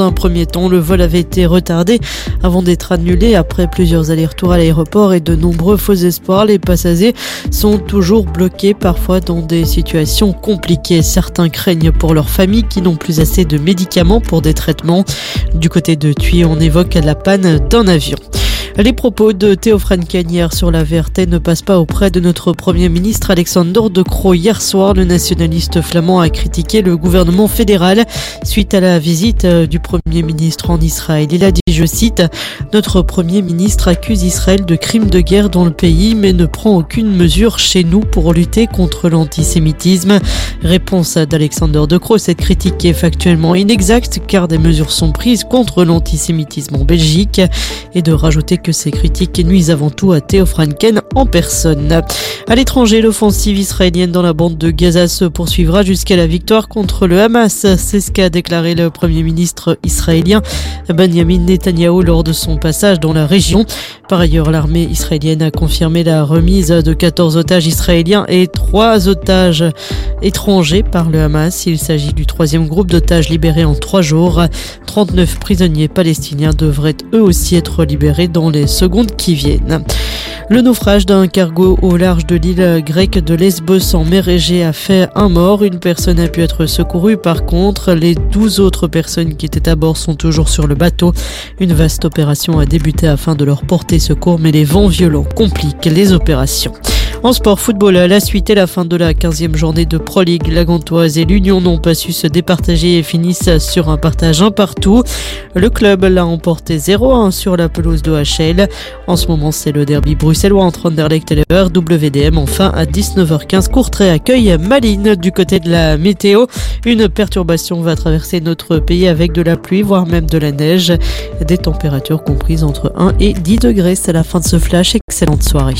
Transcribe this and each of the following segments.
un premier temps, le vol avait été retardé avant d'être annulé après plusieurs allers-retours à l'aéroport et de nombreux faux espoirs. Les passagers sont toujours bloqués, parfois dans des situations compliquées. Certains craignent pour leurs familles qui n'ont plus assez de médicaments pour des traitements. Du côté de Thuy, on évoque la panne d'un avion. Les propos de Théophane Cagnère sur la VRT ne passent pas auprès de notre Premier ministre Alexander De Croo. Hier soir, le nationaliste flamand a critiqué le gouvernement fédéral suite à la visite euh, du Premier ministre en Israël. Il a dit, je cite, Notre Premier ministre accuse Israël de crimes de guerre dans le pays, mais ne prend aucune mesure chez nous pour lutter contre l'antisémitisme. Réponse d'Alexander De Croo, cette critique est factuellement inexacte car des mesures sont prises contre l'antisémitisme en Belgique et de rajouter que ces critiques nuisent avant tout à Theo Franken en personne. À l'étranger, l'offensive israélienne dans la bande de Gaza se poursuivra jusqu'à la victoire contre le Hamas. C'est ce qu'a déclaré le premier ministre israélien Benjamin Netanyahu lors de son passage dans la région. Par ailleurs, l'armée israélienne a confirmé la remise de 14 otages israéliens et 3 otages étrangers par le Hamas. Il s'agit du troisième groupe d'otages libérés en 3 jours. 39 prisonniers palestiniens devraient eux aussi être libérés dans les secondes qui viennent. Le naufrage d'un cargo au large de l'île grecque de Lesbos en mer Égée a fait un mort. Une personne a pu être secourue. Par contre, les 12 autres personnes qui étaient à bord sont toujours sur le bateau. Une vaste opération a débuté afin de leur porter secours, mais les vents violents compliquent les opérations. En sport football, à la suite et la fin de la 15e journée de Pro League, la Gantoise et l'Union n'ont pas su se départager et finissent sur un partage un partout. Le club l'a emporté 0-1 sur la pelouse d'OHL. En ce moment, c'est le derby bruxellois entre Anderlecht et le RWDM. Enfin, à 19h15, Courtrai accueille Malines du côté de la météo. Une perturbation va traverser notre pays avec de la pluie, voire même de la neige. Des températures comprises entre 1 et 10 degrés. C'est la fin de ce flash. Excellente soirée.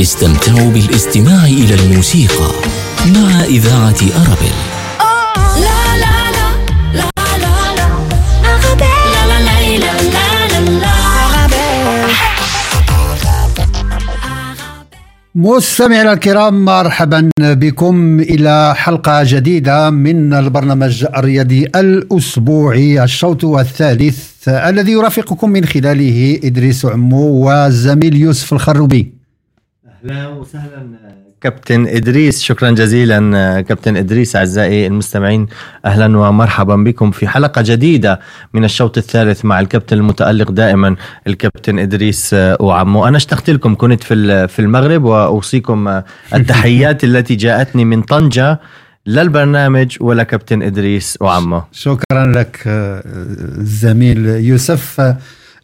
استمتعوا بالاستماع إلى الموسيقى مع إذاعة أرابيل. مستمعينا الكرام مرحبا بكم إلى حلقة جديدة من البرنامج الرياضي الأسبوعي الشوط الثالث الذي يرافقكم من خلاله إدريس عمو والزميل يوسف الخروبي. أهلا وسهلا. كابتن إدريس شكرا جزيلا. كابتن إدريس أعزائي المستمعين أهلا ومرحبا بكم في حلقة جديدة من الشوط الثالث مع الكابتن المتألق دائما الكابتن إدريس وعمو. أنا اشتقت لكم كنت في في المغرب وأوصيكم التحيات التي جاءتني من طنجة. لا البرنامج ولا كابتن إدريس وعمو. شكرا لك الزميل يوسف. آه،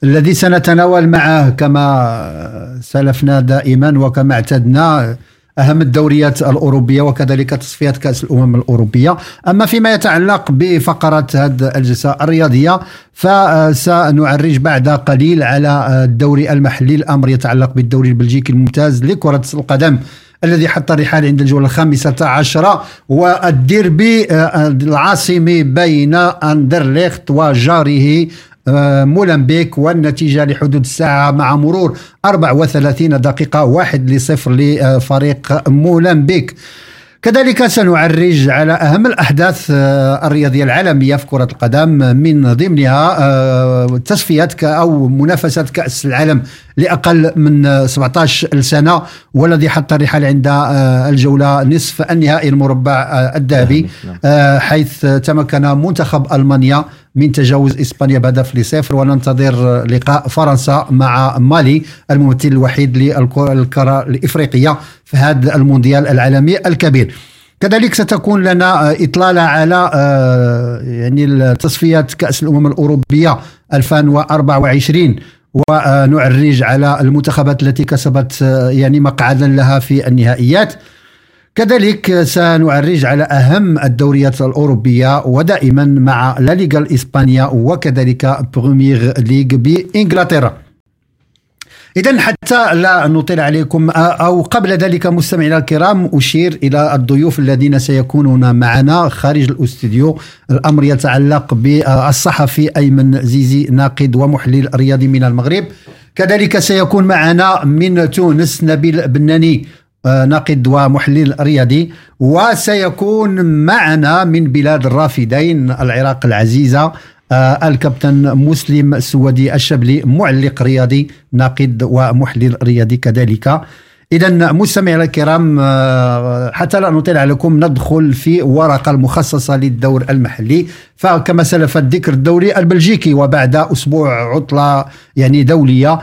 الذي سنتناول معه كما سلفنا دائما وكما اعتدنا أهم الدوريات الأوروبية وكذلك تصفيات كأس الأمم الأوروبية. أما فيما يتعلق بفقره هذه الجلسة الرياضية فسنعرج بعد قليل على الدوري المحلي الأمر يتعلق بالدوري البلجيكي الممتاز لكرة القدم الذي حط الرحال عند الجولة الخامسة عشرة والديربي آه، العاصمي بين أندرليخت وجاره آه، مولمبيك والنتيجة لحدود الساعة مع مرور 34 دقيقة واحد لصفر لفريق مولمبيك. كذلك سنعرج على أهم الأحداث آه، الرياضية العالمية في كرة القدم من ضمنها آه، تصفيات أو منافسة كأس العالم لأقل من 17 سنة والذي حط الرحال عند آه، الجولة نصف النهائي المربع الذهبي حيث تمكن منتخب ألمانيا من تجاوز إسبانيا بهدف لصفر وننتظر لقاء فرنسا مع مالي الممثل الوحيد للكرة الإفريقية. في هذا المونديال العالمي الكبير. كذلك ستكون لنا إطلالة على آه، يعني تصفيات كأس الأمم الأوروبية 2024 ونعرج على المنتخبات التي كسبت آه، يعني مقعدا لها في النهائيات. كذلك سنعرج على أهم الدوريات الأوروبية ودائما مع لا ليغا الإسبانية وكذلك بريمير ليغ بإنجلترا. إذا حتى لا نطيل عليكم أو قبل ذلك مستمعينا الكرام أشير إلى الضيوف الذين سيكونون معنا خارج الاستوديو. الأمر يتعلق بالصحفي أيمن زيزي ناقد ومحلل رياضي من المغرب. كذلك سيكون معنا من تونس نبيل بناني ناقد ومحلل رياضي. وسيكون معنا من بلاد الرافدين العراق العزيزة الكابتن مسلم السودي الشبلي معلق رياضي ناقد ومحلل رياضي كذلك. إذا مستمعينا الكرام آه، حتى لا نطيل عليكم ندخل في ورقة المخصصة للدور المحلي. فكما سلف الذكر الدوري البلجيكي وبعد أسبوع عطلة يعني دولية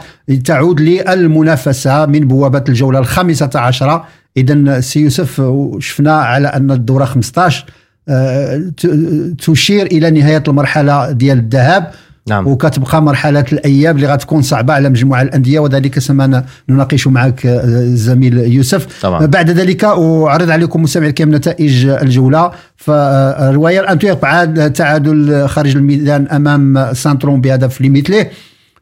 تعود للمنافسة من بوابة الجولة الخامسة عشرة. إذا سي يوسف شفنا على أن الدورة 15 آه، ت- تشير إلى نهاية المرحلة ديال الذهاب. نعم. وكتبقى مرحلة الأيام اللي غتكون صعبة على مجموعة الأندية وذلك سما نناقش معك آه، الزميل يوسف. طبعا. بعد ذلك أعرض عليكم مستمعي الكرام نتائج الجولة. فرويال أنتويرب عاد تعادل خارج الميدان أمام سانترود بهدف لمثله.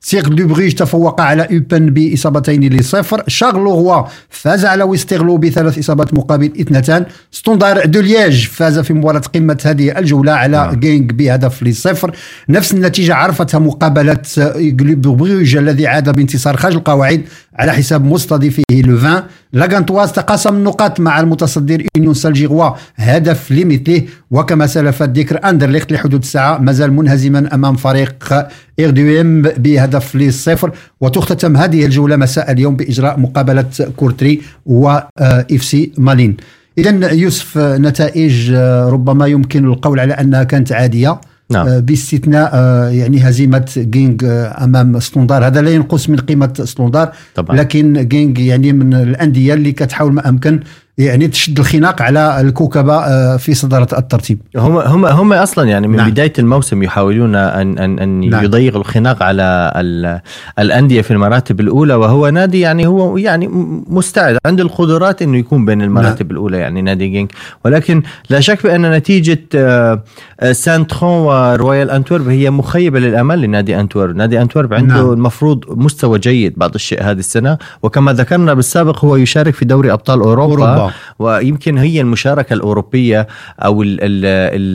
سيركل دو بروج تفوق على اوبن باصابتين لصفر شارلوروا فاز على ويسترلو بثلاث اصابات مقابل اثنتان ستوندار دو لياج فاز في مباراه قمه هذه الجوله على نعم. جينك بهدف لصفر نفس النتيجه عرفتها مقابله كلوب بروج الذي عاد بانتصار خارج القواعد على حساب مستضيفه لوفان لا غانتواز تقاسم النقاط مع المتصدر يونيون سان جيلواز هدف لمثله وكما سلف الذكر أندرليخت لحدود الساعة مازال منهزما أمام فريق اردويم بهدف للصفر وتختتم هذه الجولة مساء اليوم بإجراء مقابلة كورتري و أف سي مالين. اذا يوسف نتائج آه، ربما يمكن القول على أنها كانت عادية. نعم. آه، باستثناء آه، يعني هزيمة جينك آه، أمام ستوندار هذا لا ينقص من قيمة ستوندار طبعا. لكن جينك يعني من الأندية اللي كتحاول ما أمكن يعني تشد الخناق على الكوكبة آه، في صدارة الترتيب هم هم هم أصلا يعني من نعم. بداية الموسم يحاولون ان ان أن نعم. يضيقوا الخناق على ال- الأندية في المراتب الأولى وهو نادي يعني هو يعني مستعد عنده القدرات إنه يكون بين المراتب نعم. الأولى يعني نادي جينك ولكن لا شك بأن نتيجة آه، آه، سانترود ورويال أنتويرب هي مخيبة للأمل لنادي أنتويرب، نادي أنتويرب عنده نعم. نعم. المفروض مستوى جيد بعض الشيء هذه السنة وكما ذكرنا بالسابق هو يشارك في دوري أبطال أوروبا, أوروبا. أوروبا. ويمكن هي المشاركة الأوروبية أو ال ال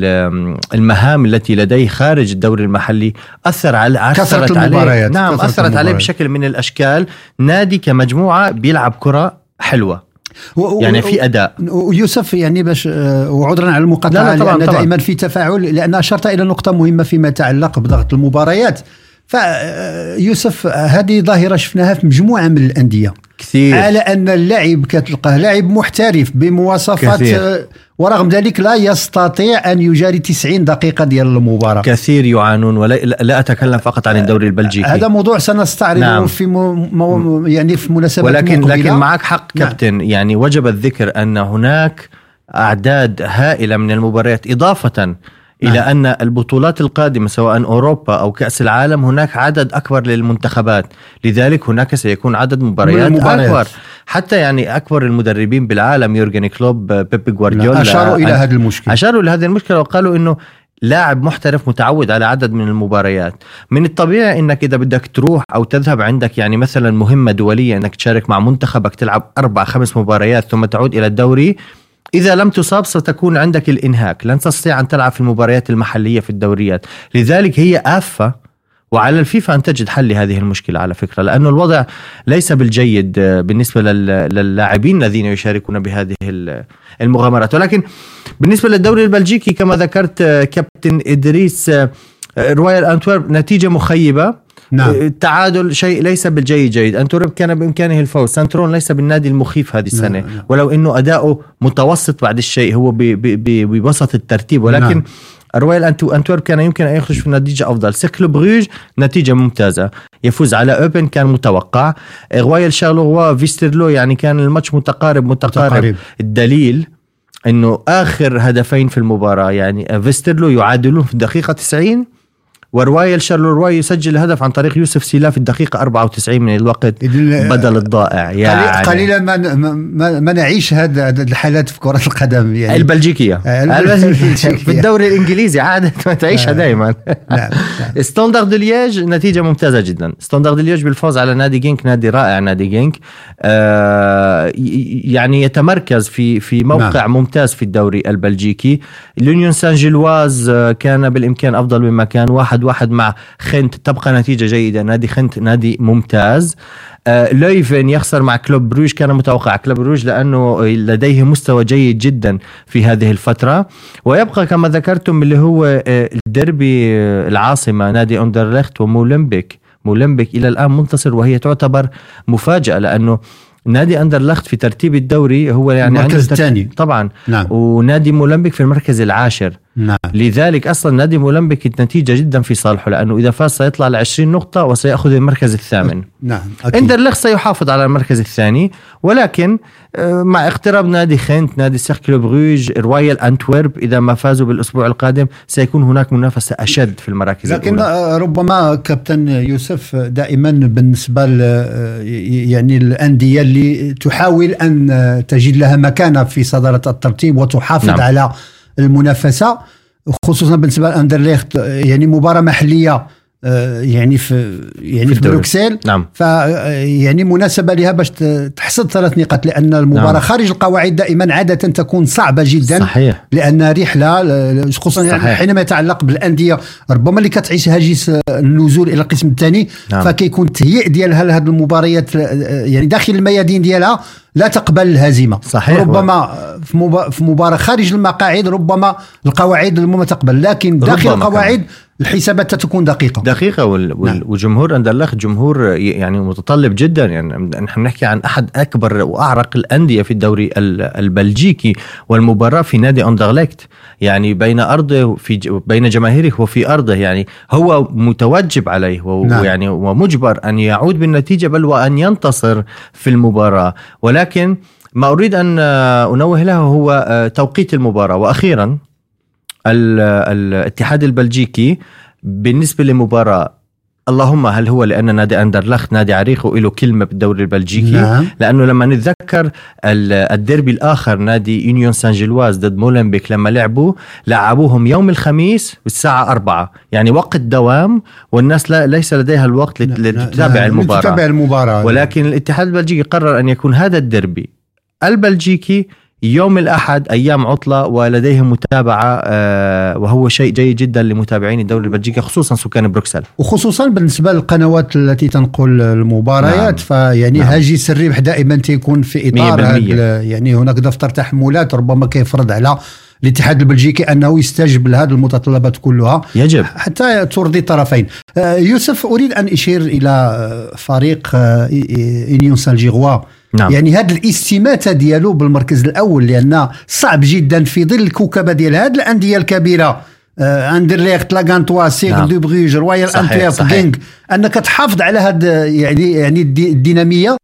ال المهام التي لديه خارج الدوري المحلي أثر على أثرت عليه. نعم كثرة أثرت عليه. بشكل من الأشكال. نادي كمجموعة بيلعب كرة حلوة. و- يعني في أداء. ويوسف يعني باش آه، وعذرا على المقاطعة لا لا طبعاً، لأن طبعاً. دائما في تفاعل لأن أشرت إلى نقطة مهمة فيما يتعلق بضغط المباريات. فيوسف هذه ظاهرة شفناها في مجموعة من الأندية. كثير على أن اللاعب كتلقاه لاعب محترف بمواصفات كثير. آه، ورغم ذلك لا يستطيع أن يجاري 90 دقيقة ديال المباراة كثير يعانون ولا لا أتكلم فقط عن الدوري البلجيكي هذا موضوع سنستعرضه نعم. في مو مو يعني في مناسبات ولكن مقبلة. لكن معك حق نعم. كابتن يعني وجب الذكر أن هناك أعداد هائلة من المباريات إضافة إلى نعم. أن البطولات القادمة سواء أوروبا أو كأس العالم هناك عدد أكبر للمنتخبات لذلك هناك سيكون عدد مباريات, من المباريات. اكبر حتى يعني أكبر المدربين بالعالم يورجن كلوب بيب جوارديولا. أشاروا إلى هذا المشكل أشاروا لهذه المشكلة وقالوا إنه لاعب محترف متعود على عدد من المباريات من الطبيعي إنك إذا بدك تروح أو تذهب عندك يعني مثلا مهمة دولية إنك تشارك مع منتخبك تلعب أربع خمس مباريات ثم تعود إلى الدوري إذا لم تصاب ستكون عندك الإنهاك. لن تستطيع أن تلعب في المباريات المحلية في الدوريات. لذلك هي آفة وعلى الفيفا أن تجد حل لهذه المشكلة على فكرة لأنه الوضع ليس بالجيد آه، بالنسبة لل- للاعبين الذين يشاركون بهذه ال- المغامرات. ولكن بالنسبة للدوري البلجيكي كما ذكرت آه، كابتن إدريس آه، رويال أنتورب نتيجة مخيبة. نعم. التعادل شيء ليس بالجيد جيد أنتورب كان بإمكانه الفوز سانترون ليس بالنادي المخيف هذه السنة نعم. ولو أنه أداؤه متوسط بعض الشيء هو بوسط الترتيب ولكن نعم. نعم. رويال أنتو أنتورب كان يمكن أن يخرج في نتيجة أفضل سيركل بروج نتيجة ممتازة يفوز على أوبن كان متوقع رويال شارلوروا فيسترلو يعني كان الماتش متقارب متقارب, متقارب. متقارب. الدليل إنه آخر هدفين في المباراة يعني فيسترلو يعادلون في الدقيقة 90 ورويال شارلوروا يسجل هدف عن طريق يوسف سيلا في الدقيقة 94 من الوقت بدل الضائع يعني. قليلا ما ما, ما نعيش هذا الحالات في كرة القدم يعني. البلجيكية. آه، البلجيكية. في الدوري الإنجليزي عادة ما تعيشها دائما نعم نعم. ستوندارد ليج نتيجة ممتازة جدا. ستوندارد ليج بالفوز على نادي جينك نادي رائع نادي جينك. آه يعني يتمركز في في موقع نعم. ممتاز في الدوري البلجيكي. اليونيون سان جيلواز آه، كان بالإمكان أفضل مما كان 1-1 واحد واحد مع خنت تبقى نتيجة جيدة. نادي خنت نادي ممتاز. آه، لويفن يخسر مع كلوب بروج. كان متوقع كلوب بروج لأنه لديه مستوى جيد جدا في هذه الفترة. ويبقى كما ذكرتم اللي هو آه، الدربي آه، العاصمة نادي أندرلخت ومولمبيك. مولمبيك إلى الآن منتصر وهي تعتبر مفاجأة لأنه نادي أندرلخت في ترتيب الدوري هو يعني المركز الثاني. طبعا. نعم. ونادي مولمبيك في المركز العاشر. نعم لذلك أصلا نادي مولمبيك النتيجة جدا في صالحه لأنه إذا فاز سيطلع ل 20 نقطة وسيأخذ المركز الثامن نعم أكيد. اندرلخت سيحافظ على المركز الثاني ولكن آه، مع اقتراب نادي خنت نادي سيركل بروج رويال انتورب إذا ما فازوا بالأسبوع القادم سيكون هناك منافسة أشد في المراكز لكن الأولى آه، ربما كابتن يوسف دائما بالنسبة ل آه، يعني الأندية اللي تحاول أن آه، تجد لها مكانة في صدارة الترتيب وتحافظ. نعم. على المنافسة خصوصا بالنسبة لاندرليخت يعني مباراة محلية يعني في يعني في, الدوري. بروكسل نعم ف يعني مناسبة لها باش تحصد ثلاث نقاط لأن المباراة نعم. خارج القواعد دائما عادة تكون صعبة جدا صحيح لأن رحلة ل- خصوصا يعني صحيح. حينما يتعلق بالأندية ربما اللي كتعيش هاجس النزول إلى القسم الثاني نعم. فكيكون التهيئ ديالها لهذه المباريات يعني داخل الميادين ديالها لا تقبل الهزيمة صحيح. ربما في مبا- في مباراة خارج المقاعد ربما القواعد ما تقبل لكن داخل القواعد الحسابات تكون دقيقة. دقيقة وال... نعم. وجمهور أندرلخت جمهور يعني متطلب جدا. يعني نحن بنحكي عن أحد أكبر وأعرق الأندية في الدوري ال- البلجيكي والمباراة في نادي أندرلخت يعني بين أرضه في ج... بين جماهيره وفي أرضه. يعني هو متوجب عليه و... نعم. يعني ومجبر أن يعود بالنتيجة بل وأن ينتصر في المباراة. ولكن ما أريد أن أنوه له هو آه، توقيت المباراة. وأخيرا الاتحاد البلجيكي بالنسبة لمباراة اللهم هل هو لأن نادي اندرلخت نادي عريق وله كلمة بالدوري البلجيكي؟ نعم. لأنه لما نتذكر ال- الديربي الآخر نادي يونيون سان جيلواز ضد مولمبيك لما لعبوا لعبوهم يوم الخميس الساعة أربعة. يعني وقت دوام والناس لا ليس لديها الوقت لت- لتتابع المباراة. تتابع المباراة. ولكن الاتحاد البلجيكي قرر أن يكون هذا الديربي البلجيكي يوم الأحد أيام عطلة ولديهم متابعة آه، وهو شيء جيد جدا لمتابعين الدوري البلجيكي خصوصا سكان بروكسل. وخصوصا بالنسبة للقنوات التي تنقل المباريات نعم. فيعني نعم. هاجس الربح دائما تيكون في ال- يعني هناك دفتر تحملات ربما كيفرض على الاتحاد البلجيكي أنه يستجب لهذه المتطلبات كلها. يجب. حتى ترضي الطرفين. آه، يوسف أريد أن أشير إلى آه، فريق اينيون سان جيلواز نعم يعني هذه الاستماتة ديالو بالمركز الأول لأن صعب جدا في ظل الكوكبة ديال هذه الأندية الكبيرة آه، أندرليخت لاغانتوا سيغ نعم. دو بروج رويال انتويرب. غينك أنك تحافظ على هذا يعني يعني الدي- الدينامية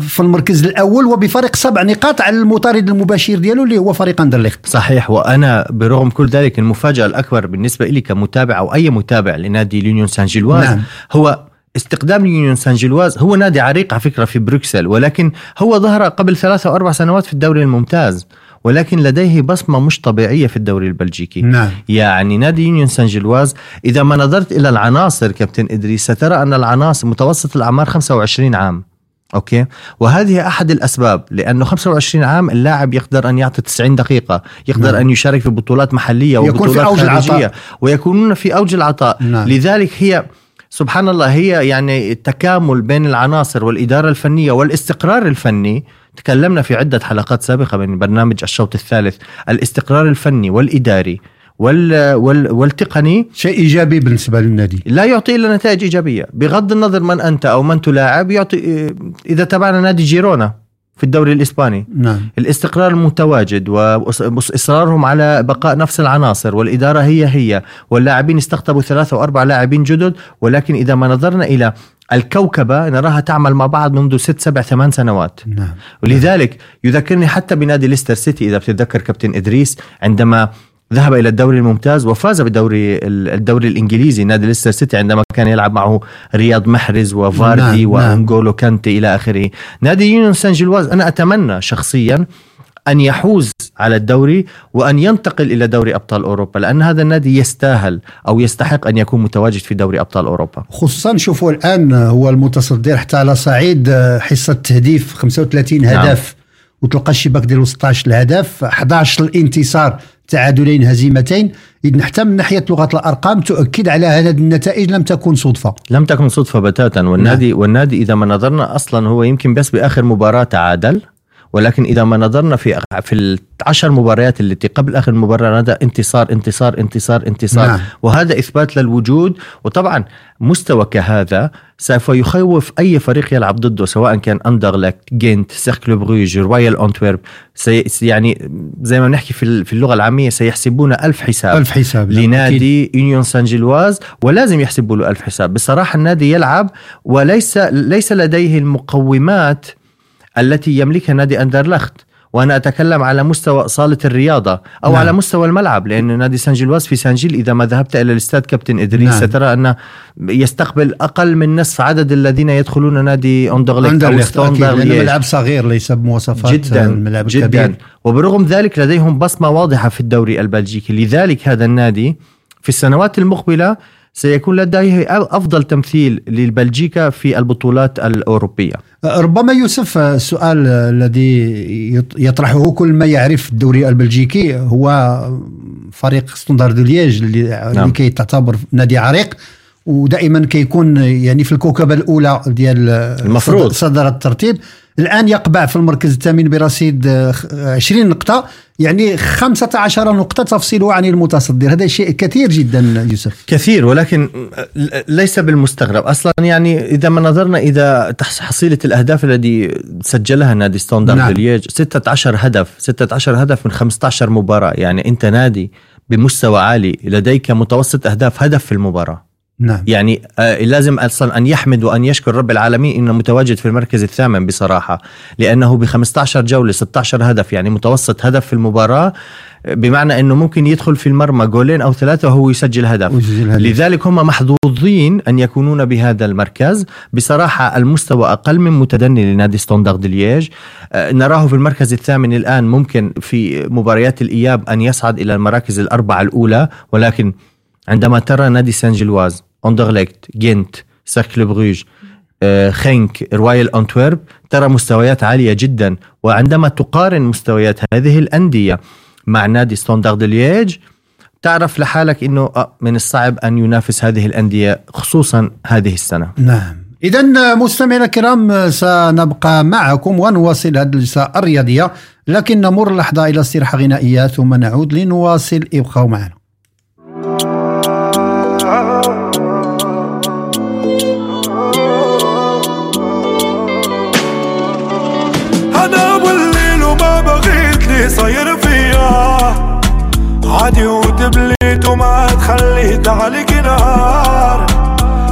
في المركز الأول وبفرق سبع نقاط على المطارد المباشر ديالو اللي هو فريق أندرليخت صحيح وأنا برغم كل ذلك المفاجأة الأكبر بالنسبة لي كمتابع أو أي متابع لنادي اليونيون سان جيلواز نعم. هو استقدام اليونيون سان جيلواز هو نادي عريق على فكرة في بروكسل ولكن هو ظهر قبل ثلاثة أو أربع سنوات في الدوري الممتاز ولكن لديه بصمة مش طبيعية في الدوري البلجيكي نعم يعني نادي يونيون سان جيلواز إذا ما نظرت إلى العناصر كابتن إدريس سترى أن العناصر متوسط الأعمار 25 عام okay وهذه أحد الأسباب لأنه 25 عام اللاعب يقدر أن يعطي 90 دقيقة يقدر نعم. أن يشارك في بطولات محلية يكون في وبطولات أوج خارجية العطاء. ويكونون في أوج العطاء نعم. لذلك هي سبحان الله هي يعني التكامل بين العناصر والإدارة الفنية والاستقرار الفني. تكلمنا في عدة حلقات سابقة من برنامج الشوط الثالث الاستقرار الفني والإداري وال وال والتقني. شيء إيجابي بالنسبة للنادي. لا يعطي إلا نتائج إيجابية. بغض النظر من أنت أو من تلاعب يعطي إذا تابعنا نادي جيرونا. في الدوري الإسباني. نعم. الاستقرار المتواجد وإصرارهم على بقاء نفس العناصر والإدارة هي هي واللاعبين استقطبوا ثلاثة واربع لاعبين جدد ولكن إذا ما نظرنا إلى الكوكبة نراها تعمل مع بعض منذ ست سبع ثمان سنوات. نعم. ولذلك يذكرني حتى بنادي ليستر سيتي إذا بتتذكر كابتن إدريس عندما ذهب إلى الدوري الممتاز وفاز بالدوري الدوري الإنجليزي نادي ليستر سيتي عندما كان يلعب معه رياض محرز وفاردي نعم، نعم. وانجولو كانتي إلى آخره نادي يونيون سان جيلواز أنا أتمنى شخصيا أن يحوز على الدوري وأن ينتقل إلى دوري أبطال أوروبا لأن هذا النادي يستاهل أو يستحق أن يكون متواجد في دوري أبطال أوروبا خصوصا شوفوا الآن هو المتصدر حتى على صعيد حصة تهديف 35 نعم. هدف وتلقى الشباك ديالو 16 الهدف 11 الانتصار تعادلين هزيمتين. إذن حتى من ناحية لغة الأرقام تؤكد على هذه النتائج لم تكن صدفة. لم تكن صدفة بتاتا. والنادي والنادي إذا ما نظرنا أصلا هو يمكن بس بآخر مباراة تعادل. ولكن إذا ما نظرنا في في العشر مباريات التي قبل آخر مباراة هذا انتصار انتصار انتصار انتصار. نعم. وهذا إثبات للوجود. وطبعا مستوى كهذا سوف يخوف أي فريق يلعب ضده سواء كان أندرلخت جينت سيركل بروج رويال أنتورب سي يعني زي ما بنحكي في في اللغة العامية سيحسبون ألف حساب. ألف حساب نعم،. لنادي يونيون سان جيلواز ولازم يحسبوا له ألف حساب. بصراحة النادي يلعب وليس ليس لديه المقومات التي يملكها نادي أندرلخت وأنا أتكلم على مستوى صالة الرياضة أو نعم. على مستوى الملعب لأن نادي سان جيلواز في سان جيل إذا ما ذهبت إلى الاستاد كابتن إدريس نعم. سترى أنه يستقبل أقل من نصف عدد الذين يدخلون نادي أكيد ستوندر لأنه. ملعب صغير ليس بمواصفات جدا الملعب جدا الكبير وبرغم ذلك لديهم بصمة واضحة في الدوري البلجيكي لذلك هذا النادي في السنوات المقبلة سيكون لديه أفضل تمثيل للبلجيكا في البطولات الأوروبية ربما يوسف السؤال الذي يط- يطرحه كل ما يعرف الدوري البلجيكي هو فريق ستوندار ليج اللي نعم. لكي تعتبر نادي عريق ودائما كيكون يعني في الكوكبة الأولى ديال المفروض. صدر الترتيب الآن يقبع في المركز الثامن برصيد آه، 20 نقطة يعني 15 نقطة تفصله عن المتصدر. هذا شيء كثير جدا يوسف. كثير ولكن ليس بالمستغرب. أصلا يعني إذا ما نظرنا إذا تحس- حصيلة الأهداف الذي سجلها نادي ستوندر نعم. ليج 16 هدف 16 هدف من 15 مباراة. يعني إنت نادي بمستوى عالي لديك متوسط أهداف هدف في المباراة. نعم. يعني آه، لازم أصلا أن يحمد وأن يشكر رب العالمين إنه متواجد في المركز الثامن بصراحة لأنه ب 15 جولة 16 هدف يعني متوسط هدف في المباراة بمعنى إنه ممكن يدخل في المرمى جولين أو ثلاثة وهو يسجل هدف. لذلك هم محظوظين أن يكونون بهذا المركز. بصراحة المستوى أقل من متدني لنادي ستوندارد ليج آه، نراه في المركز الثامن الآن ممكن في مباريات الإياب أن يصعد إلى المراكز الأربعة الأولى ولكن عندما ترى نادي سان جيلواز اندرليكت جينت سيركل بروج خينك رويال أنتورب ترى مستويات عالية جدا وعندما تقارن مستويات هذه الأندية مع نادي ستوندارد ليج تعرف لحالك أنه آه، من الصعب أن ينافس هذه الأندية خصوصا هذه السنة. نعم. إذا مستمعينا الكرام سنبقى معكم ونواصل هذه الجلسة الرياضية لكن نمر لحظة إلى استراحة غنائية ثم نعود لنواصل ابقوا معنا. صاير فيها عادي وتبليت وما تخليت عليك نار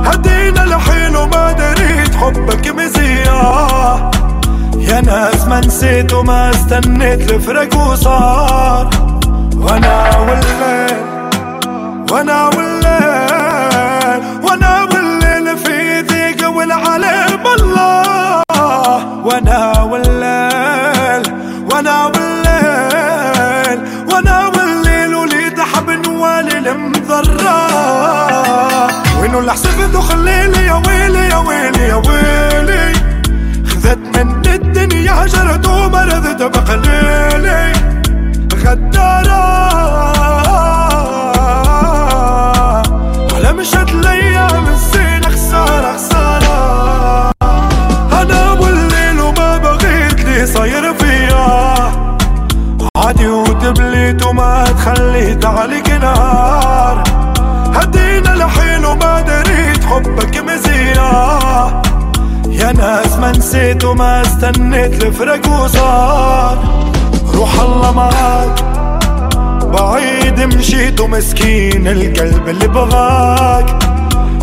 هدينا الحين وما دريت حبك مزيا يا ناس ما نسيت وما استنيت الفرق وصار. وأنا والليل وأنا والليل. اللي حسبته خليلي يا ويلي يا ويلي يا ويلي. خذت من الدنيا هجرت ومرضت بقليلي غدارة. على مشت الأيام الزين خسارة خسارة. أنا والليل وما بغيت لي صاير فيها عادي وتبليت وما تخليت عليك نار هدينا الحين حبك مزيا يا ناس ما نسيت وما استنيت الفرق وصار. روح الله معاك. بعيد مشيت ومسكين القلب اللي بغاك.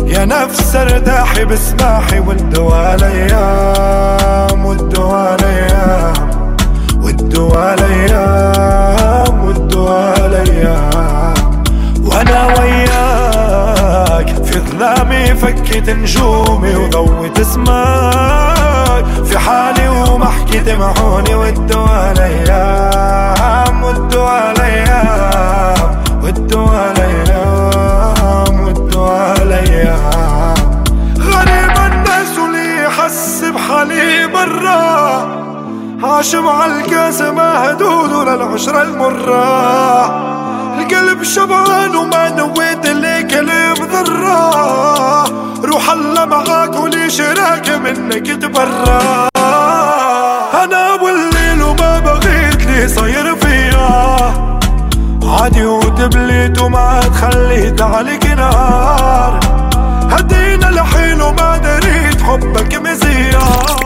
يا نفس ارتاحي بسماحي والدوا الأيام والدوا الأيام والدوا الأيام والدوا الأيام. وأنا وياك. في ظلامي فكت نجومي وضويت اسمك في حالي وما حكيت معوني والدوا الأيام والدوا الأيام والدوا الأيام والدوا الأيام. غريب الناس ولي حس بحالي برا. عاش مع الكاس مهدود للعشرة المرة. قلب شبعان وما نويت اللي كلام ذرة روح الله معاك وليش راك منك تبرى. أنا والليل وما بغيت لي صاير فيا. عادي ودبليت وما تخليت عليك نار هدينا الحين وما دريت حبك مزيان.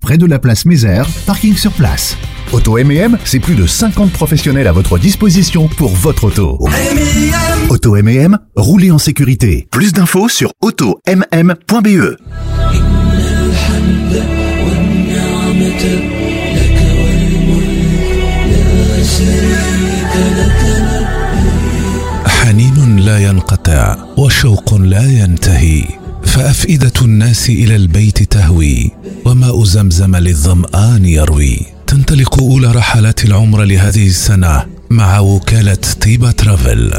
près de la place Mézère, parking sur place. Auto M&M, c'est plus de 50 professionnels à votre disposition pour votre auto. Auto M&M, roulez en sécurité. Plus d'infos sur automm.be. حنين لا ينقطع وشوق لا ينتهي فأفئدة الناس إلى البيت تهوي وماء زمزم للظمآن يروي. تنطلق أولى رحلات العمر لهذه السنة مع وكالة طيبة Travel.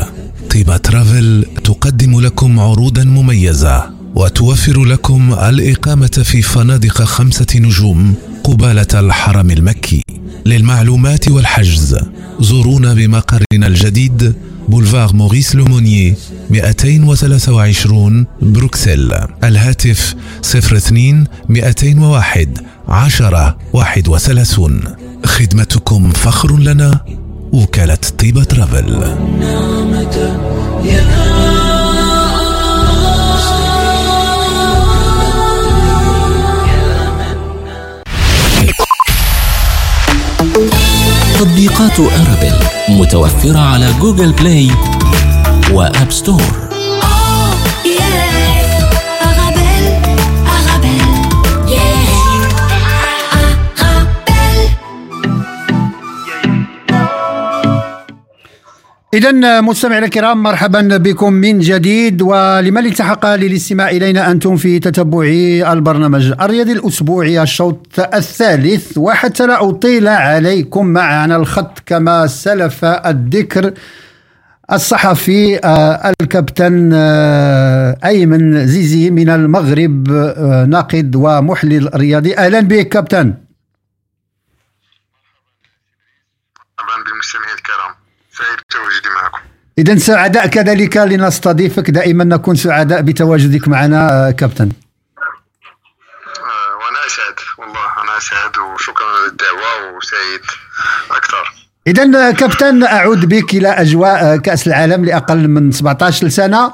طيبة Travel تقدم لكم عروضا مميزة وتوفر لكم الإقامة في فنادق خمسة نجوم قبالة الحرم المكي. للمعلومات والحجز زورونا بمقرنا الجديد Boulevard Maurice Lemonnier 223 بروكسل. الهاتف 02 201 10 31 خدمتكم فخر لنا وكالة طيبة Travel. تطبيقات Arabel متوفرة على Google Play وآب ستور. إذا مستمعينا الكرام مرحبا بكم من جديد ولمن التحق للاستماع إلينا أنتم في تتبع البرنامج الرياضي الأسبوعي الشوط الثالث. وحتى لا أطيل عليكم معنا الخط كما سلف الذكر الصحفي آه، الكابتن آه، أيمن زيزي من المغرب آه، ناقد ومحلل رياضي. أهلا بك كابتن مرحبا بالمستمعين الكرام سعيد بتواجدي معكم إذا سعداء كذلك لنستضيفك دائما نكون سعداء بتواجدك معنا آه، كابتن. آه، وأنا أسعد والله أنا أسعد وشكرا للدعوة وسعيد أكثر. إذا كابتن أعود بك إلى أجواء كأس العالم لأقل من 17 سنة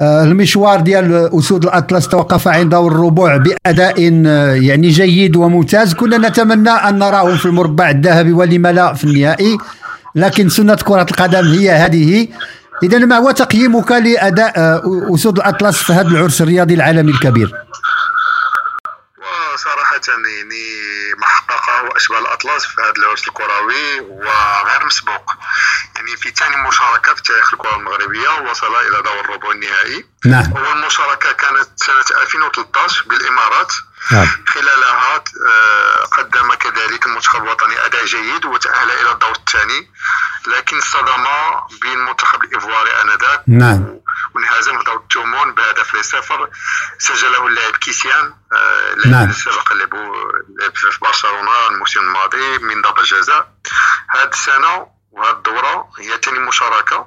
آه، المشوار ديال أسود الأطلس توقف عند الربوع بأداء آه، يعني جيد وممتاز. كنا نتمنى أن نراهم في المربع الذهبي ولم لا في النهائي. لكن سنة كرة القدم هي هذه. إذا ما هو تقييمك لأداء آه، أسود الأطلس في هذا العرس الرياضي العالمي الكبير؟ وصراحة يعني ما حققه أشبال الأطلس في هذا العرس الكروي وغير مسبوق. يعني في ثاني مشاركة في تاريخ الكرة المغربية وصل إلى دور الربع النهائي. نعم. أول مشاركة كانت سنة 2013 بالإمارات. نعم. خلالها آه، قدم كذلك المنتخب الوطني أداء جيد وتأهل إلى الدور الثاني لكن اصطدم بالمنتخب الإيفواري آنذاك. نعم. وانهزم الثمن بهدف لصفر سجله اللاعب كيسيان آه، اللاعب نعم. اللي سبق لعبه لعب في برشلونة الموسم الماضي من ضربة جزاء هذه السنة وهذه الدورة هي ثاني مشاركة.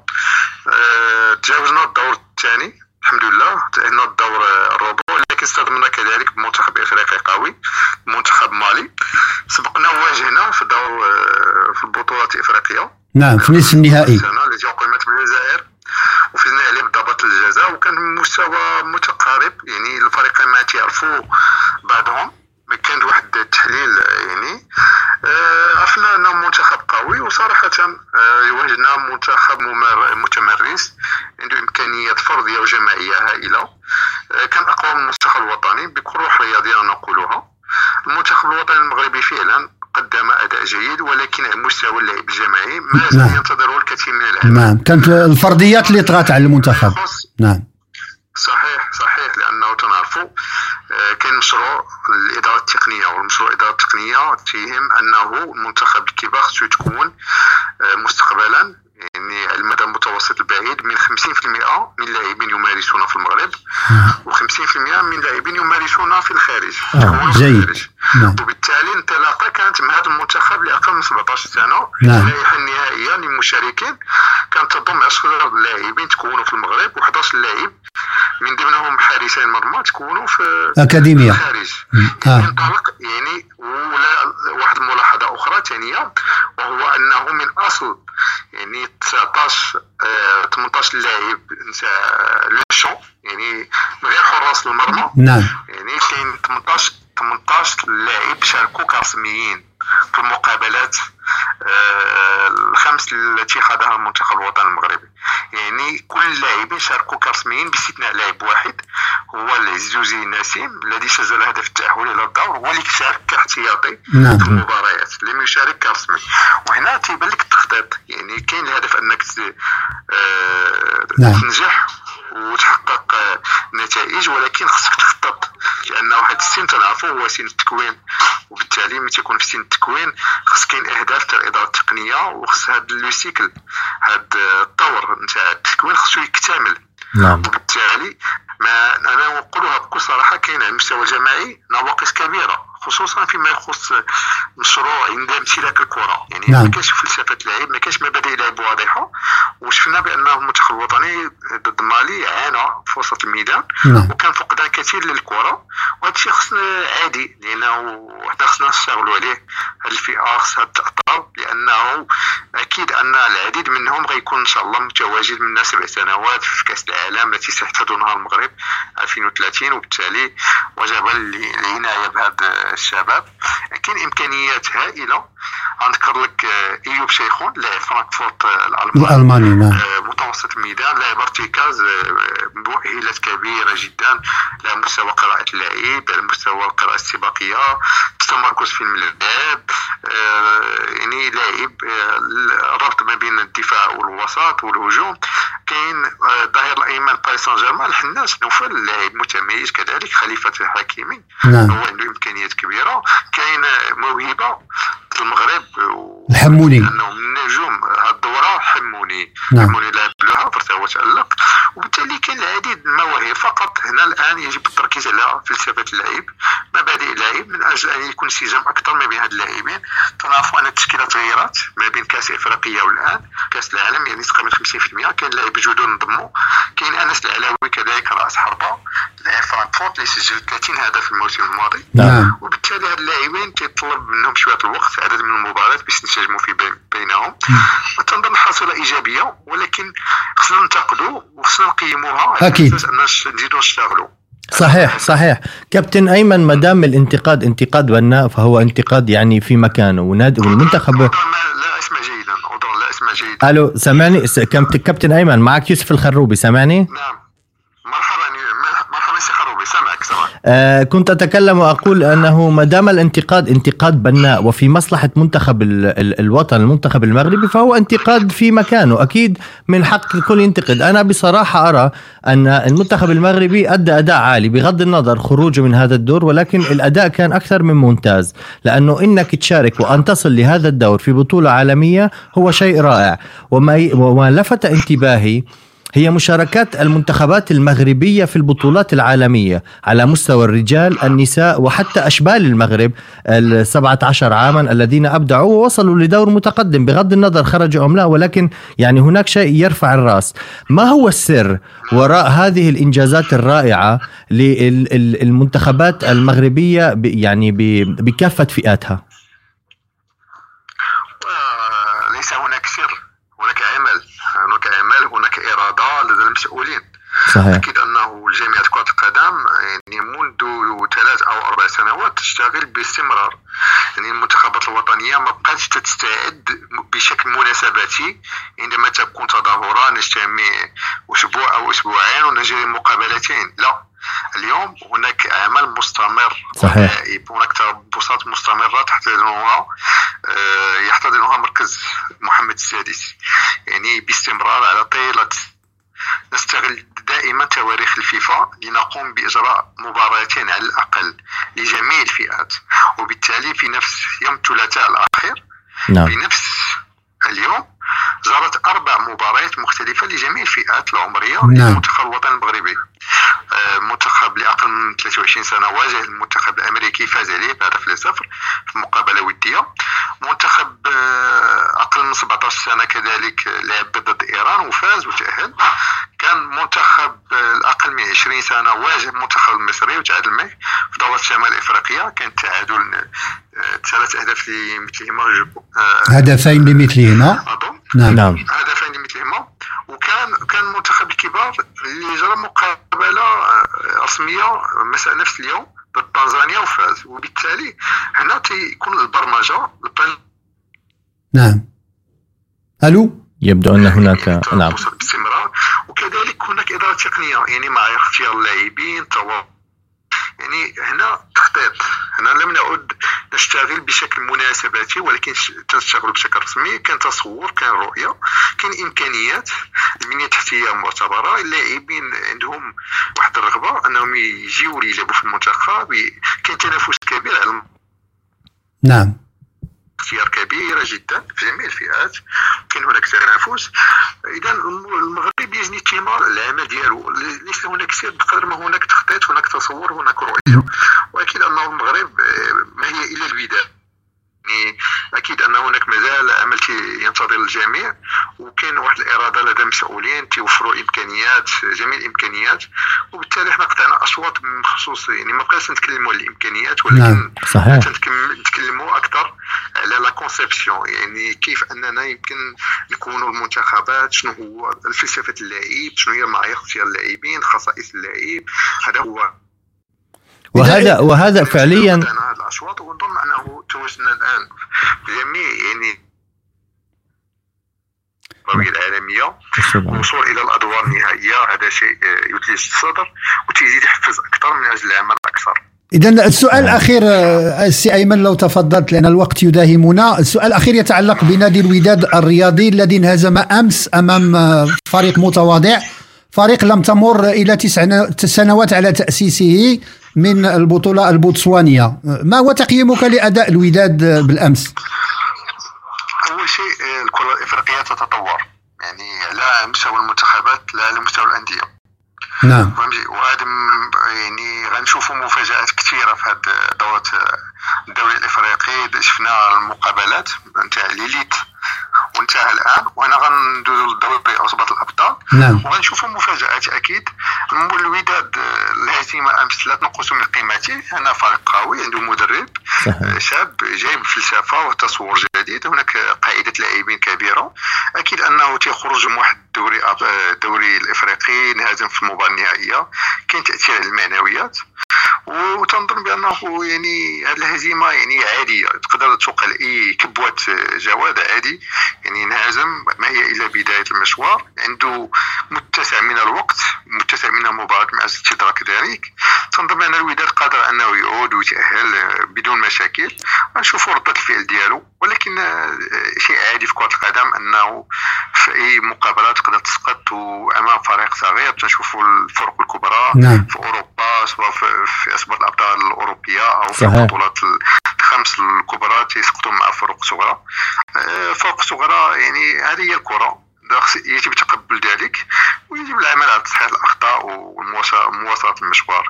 آه، تجاوزنا الدور الثاني الحمد لله تأهلنا الدور الربع لكن استخدمنا كذلك بمنتخب إفريقي قوي منتخب مالي. سبقنا وواجهنا في دور آه، في البطولات الإفريقية. نعم في نصف النهائي. السنة التي أقيمت بالجزائر. وفزنا عليه بضربات الجزاء وكان مستوى متقارب يعني الفريقين ما تيعرفوا بعضهم ما كان واحد التحليل يعني. آه، عرفنا إنه منتخب قوي وصراحة آه، يواجهنا منتخب متمرس عنده إمكانيات فردية وجماعية هائلة. آه، كان أقوى من المنتخب الوطني بكل روح رياضيه نقولها المنتخب الوطني المغربي فعلا قدم أداء جيد ولكن على مستوى اللعب الجماعي ما زال نعم. ينتظره الكثير من العمل نعم. كانت الفرديات اللي طغت على المنتخب. نعم. صحيح صحيح لأنه تنعرفوا آه، كاين مشروع الإدارة التقنية والمشروع الإدارة التقنية تيهم أنه المنتخب الكبار خصو تكون آه، مستقبلا يعني على المدى المتوسط البعيد من 50% من اللاعبين يمارسون في المغرب و50% من اللاعبين يمارسون في الخارج. آه، جيد. نعم. وبالتالي انطلاقة كانت من هذا المنتخب لأقل من 17 سنة نعم. اللائحه النهائية للمشاركين كانت تضم 10 لاعبين تكونوا في المغرب و11 لاعب من ضمنهم حارسين مرمى تكونوا في أكاديمية. في الخارج آه. يعني ولا واحد الملاحظه أخرى ثانية وهو أنه من أصل يعني 19 آه، 18 لاعب نتاع لو يعني من غير حراس المرمى نعم يعني كاين 18 18 لاعب شاركوا كرسميين في المقابلات آه، الخمس التي خاضها المنتخب الوطني المغربي يعني كل اللاعبين شاركوا كرسميين باستثناء لاعب واحد هو العزوزي نسيم الذي سجل هدف التأهل إلى الدور هو اللي شارك كاحتياطي نعم. في المباريات لم يشارك كرسمي وهنا تيبان لك التخطيط يعني كاين الهدف أنك آه، نعم. تنجح وتحقق نتائج ولكن خصك تخطط لأن واحد السن تنعرفوا هو سن التكوين. وبالتالي ملي تيكون في سن التكوين خص كاين أهداف تاع الإدارة التقنية وخص هذا لو سيكل هذا الطور نتاع التكوين خصو يكتمل. نعم. وبالتالي ما أنا نقولها بكل صراحة كاين على المستوى الجماعي نواقص كبيرة. خصوصا فيما يخص مشروع عند امتلاك الكرة. يعني نعم. ما كاينش فلسفة لعب ما كاينش مبادئ لعب واضحه وشفنا بان المنتخب الوطني ضد مالي عانى في وسط الميدان. نعم. وكان فقدان كثير للكرة. وهذا الشيء خصنا عادي لأنه حنا خصنا نشتغلوا عليه. هذه الفئة خصها تاطر لأنه أكيد أن العديد منهم غيكون إن شاء الله متواجد من سبع سنوات في كأس العالم التي سيحتضنها المغرب 2030 وبالتالي وجب العنايه بهذا الشباب كاين إمكانيات هائلة غنذكر لك آه، إيوب شيخون لاعب فرانكفورت آه، الألماني. الألماني نعم. آه، متوسط الميدان لاعب ارتكاز مؤهلات كبيرة جدا على مستوى قراءة اللعيب على مستوى القراءة السباقية. التمركز في الملعب يعني لاعب الربط ما بين الدفاع والوسط والهجوم. كاين الظهير الأيمن باريس سان جيرمان الحناس نوفل لاعب متميز كذلك خليفة الحكيمي نعم. هو عنده إمكانيات كبيرة. كاين موهبة. المغرب و- الحموني. لأنه من نجوم هذه الدورة حموني. نعم. حموني لاعب لو هافر هو تالق وبالتالي كاين العديد من المواهب. فقط هنا الآن يجب التركيز على فلسفة اللعب مبادئ اللعب من أجل أن يكون انسجام أكثر ما بين هاد اللاعبين. تنعرفوا ان التشكيله تغيرت ما بين كأس إفريقيا والآن كأس العالم يعني تقريبا 50% كاين لاعب جدد انضموا كاين أنس العلاوي كذلك رأس حربة. لاعب فرانكفورت اللي سجل 30 هدف في الموسم الماضي. نعم. وبالتالي هاد اللاعبين تيطلب منهم شوية الوقت عدد من المباريات باش ينسجموا في بين بينهم. وتنظن حصيلة إيجابية ولكن خصنا ننتقدوا وخصنا نقيموها. نش- نزيدوا نشتغلوا. صحيح صحيح. كابتن أيمن ما دام الانتقاد انتقاد بناء فهو انتقاد يعني في مكانه ونادي والمنتخب لا أسمع جيدا لا أسمع جيدا. ألو سامعني؟ كابتن أيمن معك يوسف الخروبي سامعني؟ مرحبا سي خروبي سامعك سامعك آه كنت أتكلم وأقول أنه ما دام الانتقاد انتقاد بناء وفي مصلحة منتخب ال ال الوطن المنتخب المغربي فهو انتقاد في مكانه. أكيد من حق الكل ينتقد. أنا بصراحة أرى أن المنتخب المغربي أدى أداء عالي بغض النظر خروجه من هذا الدور ولكن الأداء كان أكثر من ممتاز لأنه إنك تشارك وأن تصل لهذا الدور في بطولة عالمية هو شيء رائع. وما وما لفت انتباهي هي مشاركات المنتخبات المغربية في البطولات العالمية على مستوى الرجال النساء وحتى أشبال المغرب السبعة عشر عاما الذين أبدعوا ووصلوا لدور متقدم بغض النظر خرجوا أم لا ولكن يعني هناك شيء يرفع الرأس. ما هو السر وراء هذه الإنجازات الرائعة للمنتخبات المغربية يعني بكافة فئاتها آه، ليس هناك سر هناك عمل هناك عمل هناك اراده لدى المسؤولين صحيح. أكيد أنه الجامعة كرة القدم يعني منذ ثلاث أو أربع سنوات تشتغل باستمرار. يعني المنتخبات الوطنية ما بقاتش تستعد بشكل مناسباتي عندما تكون تظاهرة نجتمع أسبوع أو أسبوعين ونجري مقابلتين. لا. اليوم هناك عمل مستمر. صحيح. هناك تربصات مستمرة تحتضنها آه، يحتضنها مركز محمد السادس. يعني باستمرار على طيلة نستغل دائما تواريخ الفيفا لنقوم بإجراء مباراتين على الأقل لجميع الفئات وبالتالي في نفس يوم الثلاثاء الأخير نعم. بنفس اليوم جرت أربع مباريات مختلفة لجميع الفئات العمرية نعم. للمنتخب الوطني المغربي. آه، منتخب لأقل من 23 سنة واجه المنتخب الأمريكي فاز عليه بهدف لصفر في مقابله وديه منتخب آه، أقل من 17 سنة كذلك آه، لعب ضد إيران وفاز وتأهل. كان منتخب الأقل من 20 سنة واجه المنتخب المصري وتعادل معه في دوره شمال افريقيا كان تعادل آه، ثلاث أهداف لمثلهما آه، هدفين لمثلهما أظن. نعم. نعم. هدفين لمثلهما. وكان كان منتخب الكبار اللي جرى مقابلة آه، رسمية مساء نفس اليوم ضد تنزانيا وفاز. وبالتالي هنا تيكون البرمجة نعم. ألو؟ يبدو أن هناك نعم. باستمرار. وكذلك هناك اداره تقنية يعني مع اختيار اللاعبين توا يعني هنا تخطيط. هنا لم نعد نشتغل بشكل مناسباتي ولكن تنشتغل بشكل رسمي. كان تصور كان رؤية كان إمكانيات البنيه التحتيه معتبره اللاعبين عندهم واحد الرغبة أنهم يجيو يلعبوا في المنتخب. كان تنافس كبير على الم- نعم. اختيار كبيرة جدا في جميع الفئات. كان هناك تنافس اذا الم- المغرب يجني الثمار العمل ديالو. ليس هناك سر بقدر ما هناك تخطيط هناك تصور هناك رؤية. واكيد أن المغرب آه، ما هي إلا البداية. يعني أكيد أن هناك مازال تي- ينتظر الجميع وكاين واحد الإرادة لدى المسؤولين تيوفروا إمكانيات جميع الإمكانيات وبالتالي إحنا قطعنا أشواط بخصوص يعني ما بقاش نتكلموا على الإمكانيات ولكن نعم. صحيح نتكلموا أكثر على la conception يعني كيف أننا يمكن نكونوا المنتخبات شنو هو فلسفه اللاعب شنو هي معايير اختيار اللاعبين خصائص اللاعب هذا هو وهذا وهذا فعليا قطعنا هذه الأصوات ونظن أنه توجنا الآن. في جميع يعني القوميه العالمية الوصول إلى الأدوار النهائية هذا شيء آه، يثلج الصدر وتزيد يحفز أكثر من أجل العمل أكثر. إذا السؤال الأخير آه، السي أيمن لو تفضلت لأن الوقت يداهمنا. السؤال الأخير يتعلق بنادي الوداد الرياضي الذي انهزم أمس أمام آه، فريق متواضع. فريق لم تمر إلى تسع سنوات على تأسيسه. من البطولة البوتسوانية. آه، ما هو تقييمك لأداء الوداد آه، بالأمس؟ أول شيء آه، الكرة الإفريقية تتطور. يعني لا على مستوى المنتخبات لا على مستوى الأندية. نعم. وهذا يعني غنشوفوا مفاجآت كثيرة في هذه دورة الدوري الإفريقي. شفنا المقابلات نتاع ليليت. وانتهى الآن وهنا غندوزو للدوري عصبه الابطال نعم. وغنشوفوا مفاجآت أكيد. الوداد آه، الهزيمه أمس ثلاث نقوص من قيمته أنا فريق قوي عنده مدرب صحيح. شاب جايب فلسفه وتصور جديد. هناك قاعدة لاعبين كبيرة. أكيد أنه تيخرج من واحد الدوري الدوري الإفريقي انهزم في المباراة النهائية. كاين تأثير على المعنويات. وتنظن بأنه يعني هذه الهزيمة يعني عادية. تقدر توقع لاي كبوه جواد عادي. يعني انهزم ما هي إلا بداية المشوار. عنده متسع من الوقت متسع من المباراة مع استدراك ذلك. تنظن بأن الوداد قادر أنه يعود ويتأهل بدون مشاكل. نشوفوا ردة الفعل ديالو. ولكن آه، شيء عادي في كرة القدم أنه في أي مقابله تقدر تسقط وامام فريق صغير تنشوفوا الفرق الكبرى نعم. في أوروبا سواء في, أسباب الأبطال الأوروبية أو في. البطولات الخمس الكبرى تيسقطوا مع فرق صغرى آه، فرق صغرى يعني هذه هي الكرة يجب تقبل ذلك ويجب العمل على تصحيح الأخطاء ومواصله المشوار.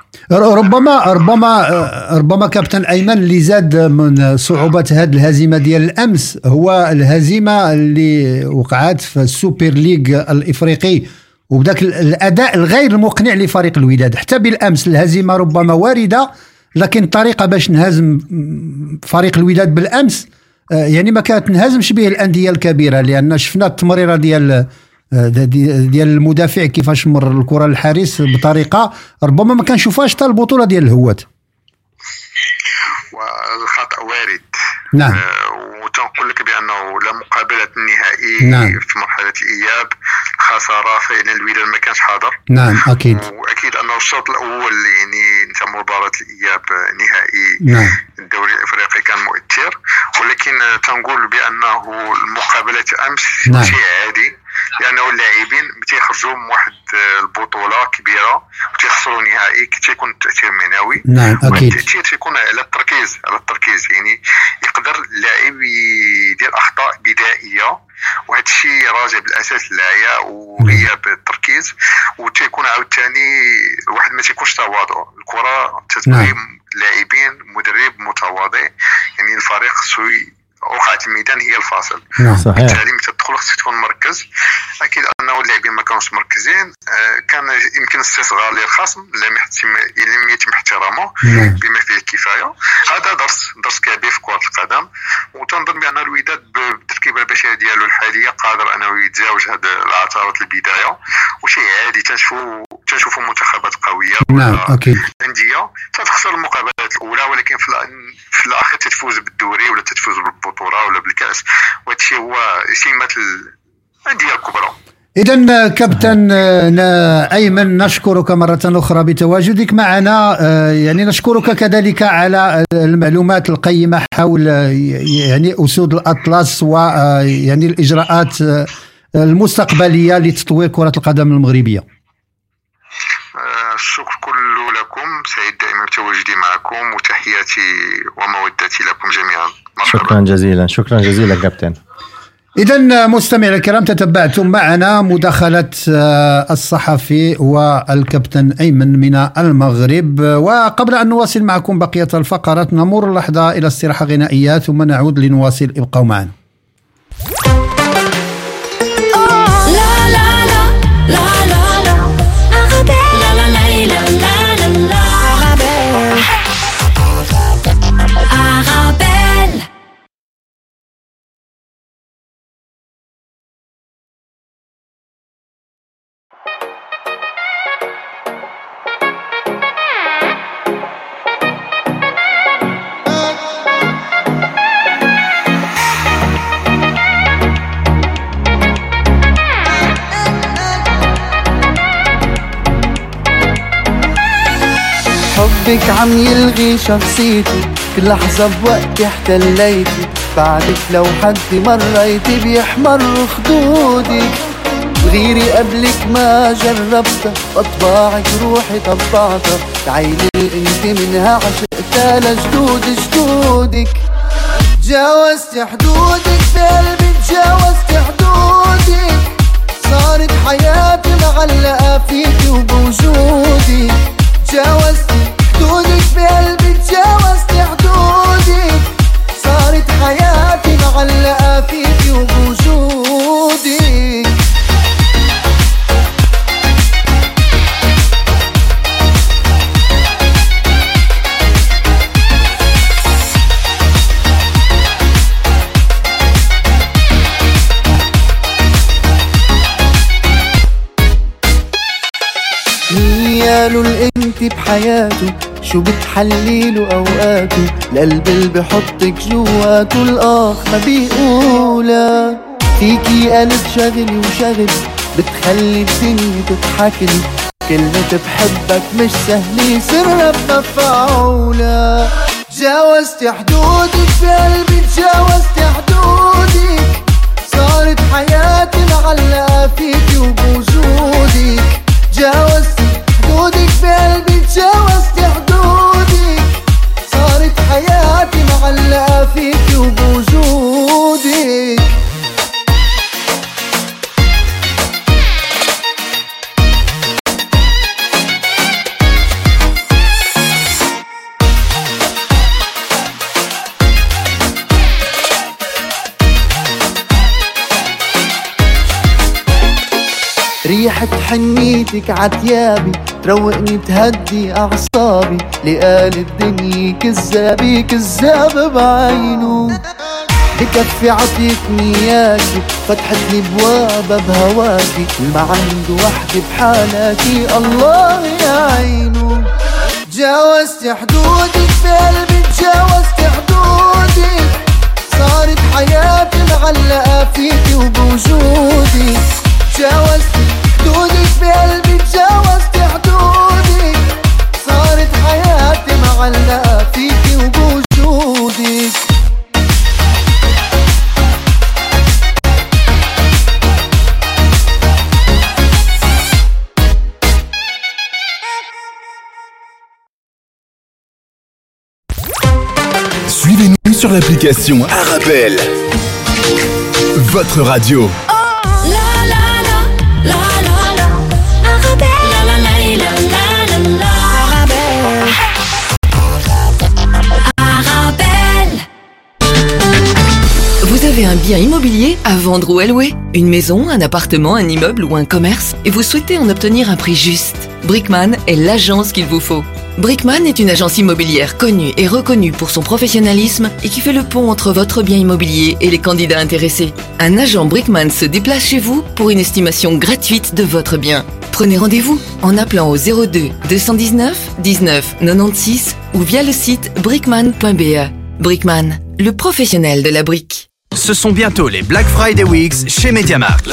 ربما ربما ربما كابتن أيمن اللي زاد من صعوبة هذه الهزيمة ديال الأمس هو الهزيمة اللي وقعت في السوبر ليج الإفريقي وبداك ال- الأداء الغير مقنع لفريق الوداد. حتى بالأمس الهزيمة ربما واردة لكن الطريقة باش نهزم فريق الوداد بالأمس يعني ما كانت تنهزمش به الأندية الكبيرة لأن شفنا التمريرة ديال آه، دي- ديال المدافع كيفاش مر الكرة للحارس بطريقة ربما ما كنشوفهاش حتى البطولة ديال الهواه والخطأ وارد نعم. آه، وتنقول لك بأنه لا مقابلة النهائي نعم. في مرحلة الإياب خساره فان الوداد ما كانش حاضر. نعم أكيد. وأكيد أنه الشوط الأول يعني أنت مباراة الإياب نهائي نعم. الدوري الإفريقي كان مؤثر. ولكن تنقول بأنه المقابلة أمس نعم. شيء عادي. لأنه اللاعبين تيخرجوا من واحد البطولة كبيرة وتيخسروا نهائي. تيكون التاثير معنوي. نعم، أكيد. والتاثير تيكون على التركيز على التركيز. يعني يقدر اللاعب يدير أخطاء بدائية. وهذا الشيء راجع بالأساس للعياء وغياب التركيز وتيكون عاوتاني الواحد ما تيكونش تواضع. الكرة تتبغي نعم. لاعبين مدرب متواضع. يعني الفريق خصو وقعة الميدان هي الفاصل. نعم. صحيح. بالتالي متى تدخل خصك تكون مركز. أكيد أنه اللاعبين ما كانوش مركزين. آه، كان يمكن استصغار للخصم لم يحتم لم يتم احترامه نعم. بما فيه الكفاية. هذا درس درس كبير في كرة القدم. وتنظن بأن الوداد بالتركيبة البشرية ديالو الحالية قادر أنه يتجاوز هذه العثرات البداية. وشيء عادي تنشوفوا تنشوفوا منتخبات قوية. نعم أكيد. أندية. تتخسر المقابلات الأولى ولكن في الأخير تتفوز بالدوري ولا تتفوز بالبطولة ولا بالكأس. وهذا الشيء هو سمه الأندية الكبرى. إذا كابتن آه، أيمن نشكرك مرة أخرى بتواجدك معنا. آه، يعني نشكرك كذلك على المعلومات القيمة حول آه، يعني أسود الأطلس ويعني الإجراءات آه، المستقبلية لتطوير كرة القدم المغربية. آه، الشكر كله لكم. سعيد دائما بتواجدي معكم وتحياتي ومودتي لكم جميعا. مرحبا. شكرا جزيلا. شكرا جزيلا كابتن. إذا مستمعي الكرام تتبعتم معنا مداخلة آه، الصحفي والكابتن أيمن من المغرب. وقبل أن نواصل معكم بقية الفقرات نمر لحظة إلى استراحة غنائية ثم نعود لنواصل. ابقوا معنا. شخصيتي كل لحظة بوقتي احتليتي. بعدك لو حد مريتي بيحمر خدودك غيري قبلك ما جربتها بطباعك روحي طبعتها. تعيلي انت منها عشقتها لجدود جدودك. تجاوزت حدودك بقلبي تجاوزت حدودك. صارت حياتي معلقة فيكي وبوجودك تجاوزت حدودك شو بتحليله اوقاته القلب اللي بحطك جواته الأخ ما بيقولها فيكي قلب شغلي وشغل بتخلي الدنيا تضحكلي كلمة بحبك مش سهلة سرها بمفعولة تجاوزت حدودك بقلبي تجاوزت حدودك. صارت حياتي معلقة فيكي وبوجودك. تجاوزت ريحة حنيتك عتيابي تروقني تهدي أعصابي. لقال الدنيا كذابي كذاب بعينه. بكفي عطيك نياكي فتحت لي بوابة بهواكي. ما عنده وحدة بحالاتي الله يعينه. تجاوزت حدودك بقلبي تجاوزت حدودك صارت حياتي معلقة فيكي وبوجودك l'application Arabelle. Votre radio. Vous avez un bien immobilier à vendre ou à louer? Une maison, un appartement, un immeuble ou un commerce? Et vous souhaitez en obtenir un prix juste? Brickman est l'agence qu'il vous faut. Brickman est une agence immobilière connue et reconnue pour son professionnalisme et qui fait le pont entre votre bien immobilier et les candidats intéressés. Un agent Brickman se déplace chez vous pour une estimation gratuite de votre bien. Prenez rendez-vous en appelant au 02 219 19 96 ou via le site brickman.be. Brickman, le professionnel de la brique. Ce sont bientôt les Black Friday Weeks chez MediaMarkt.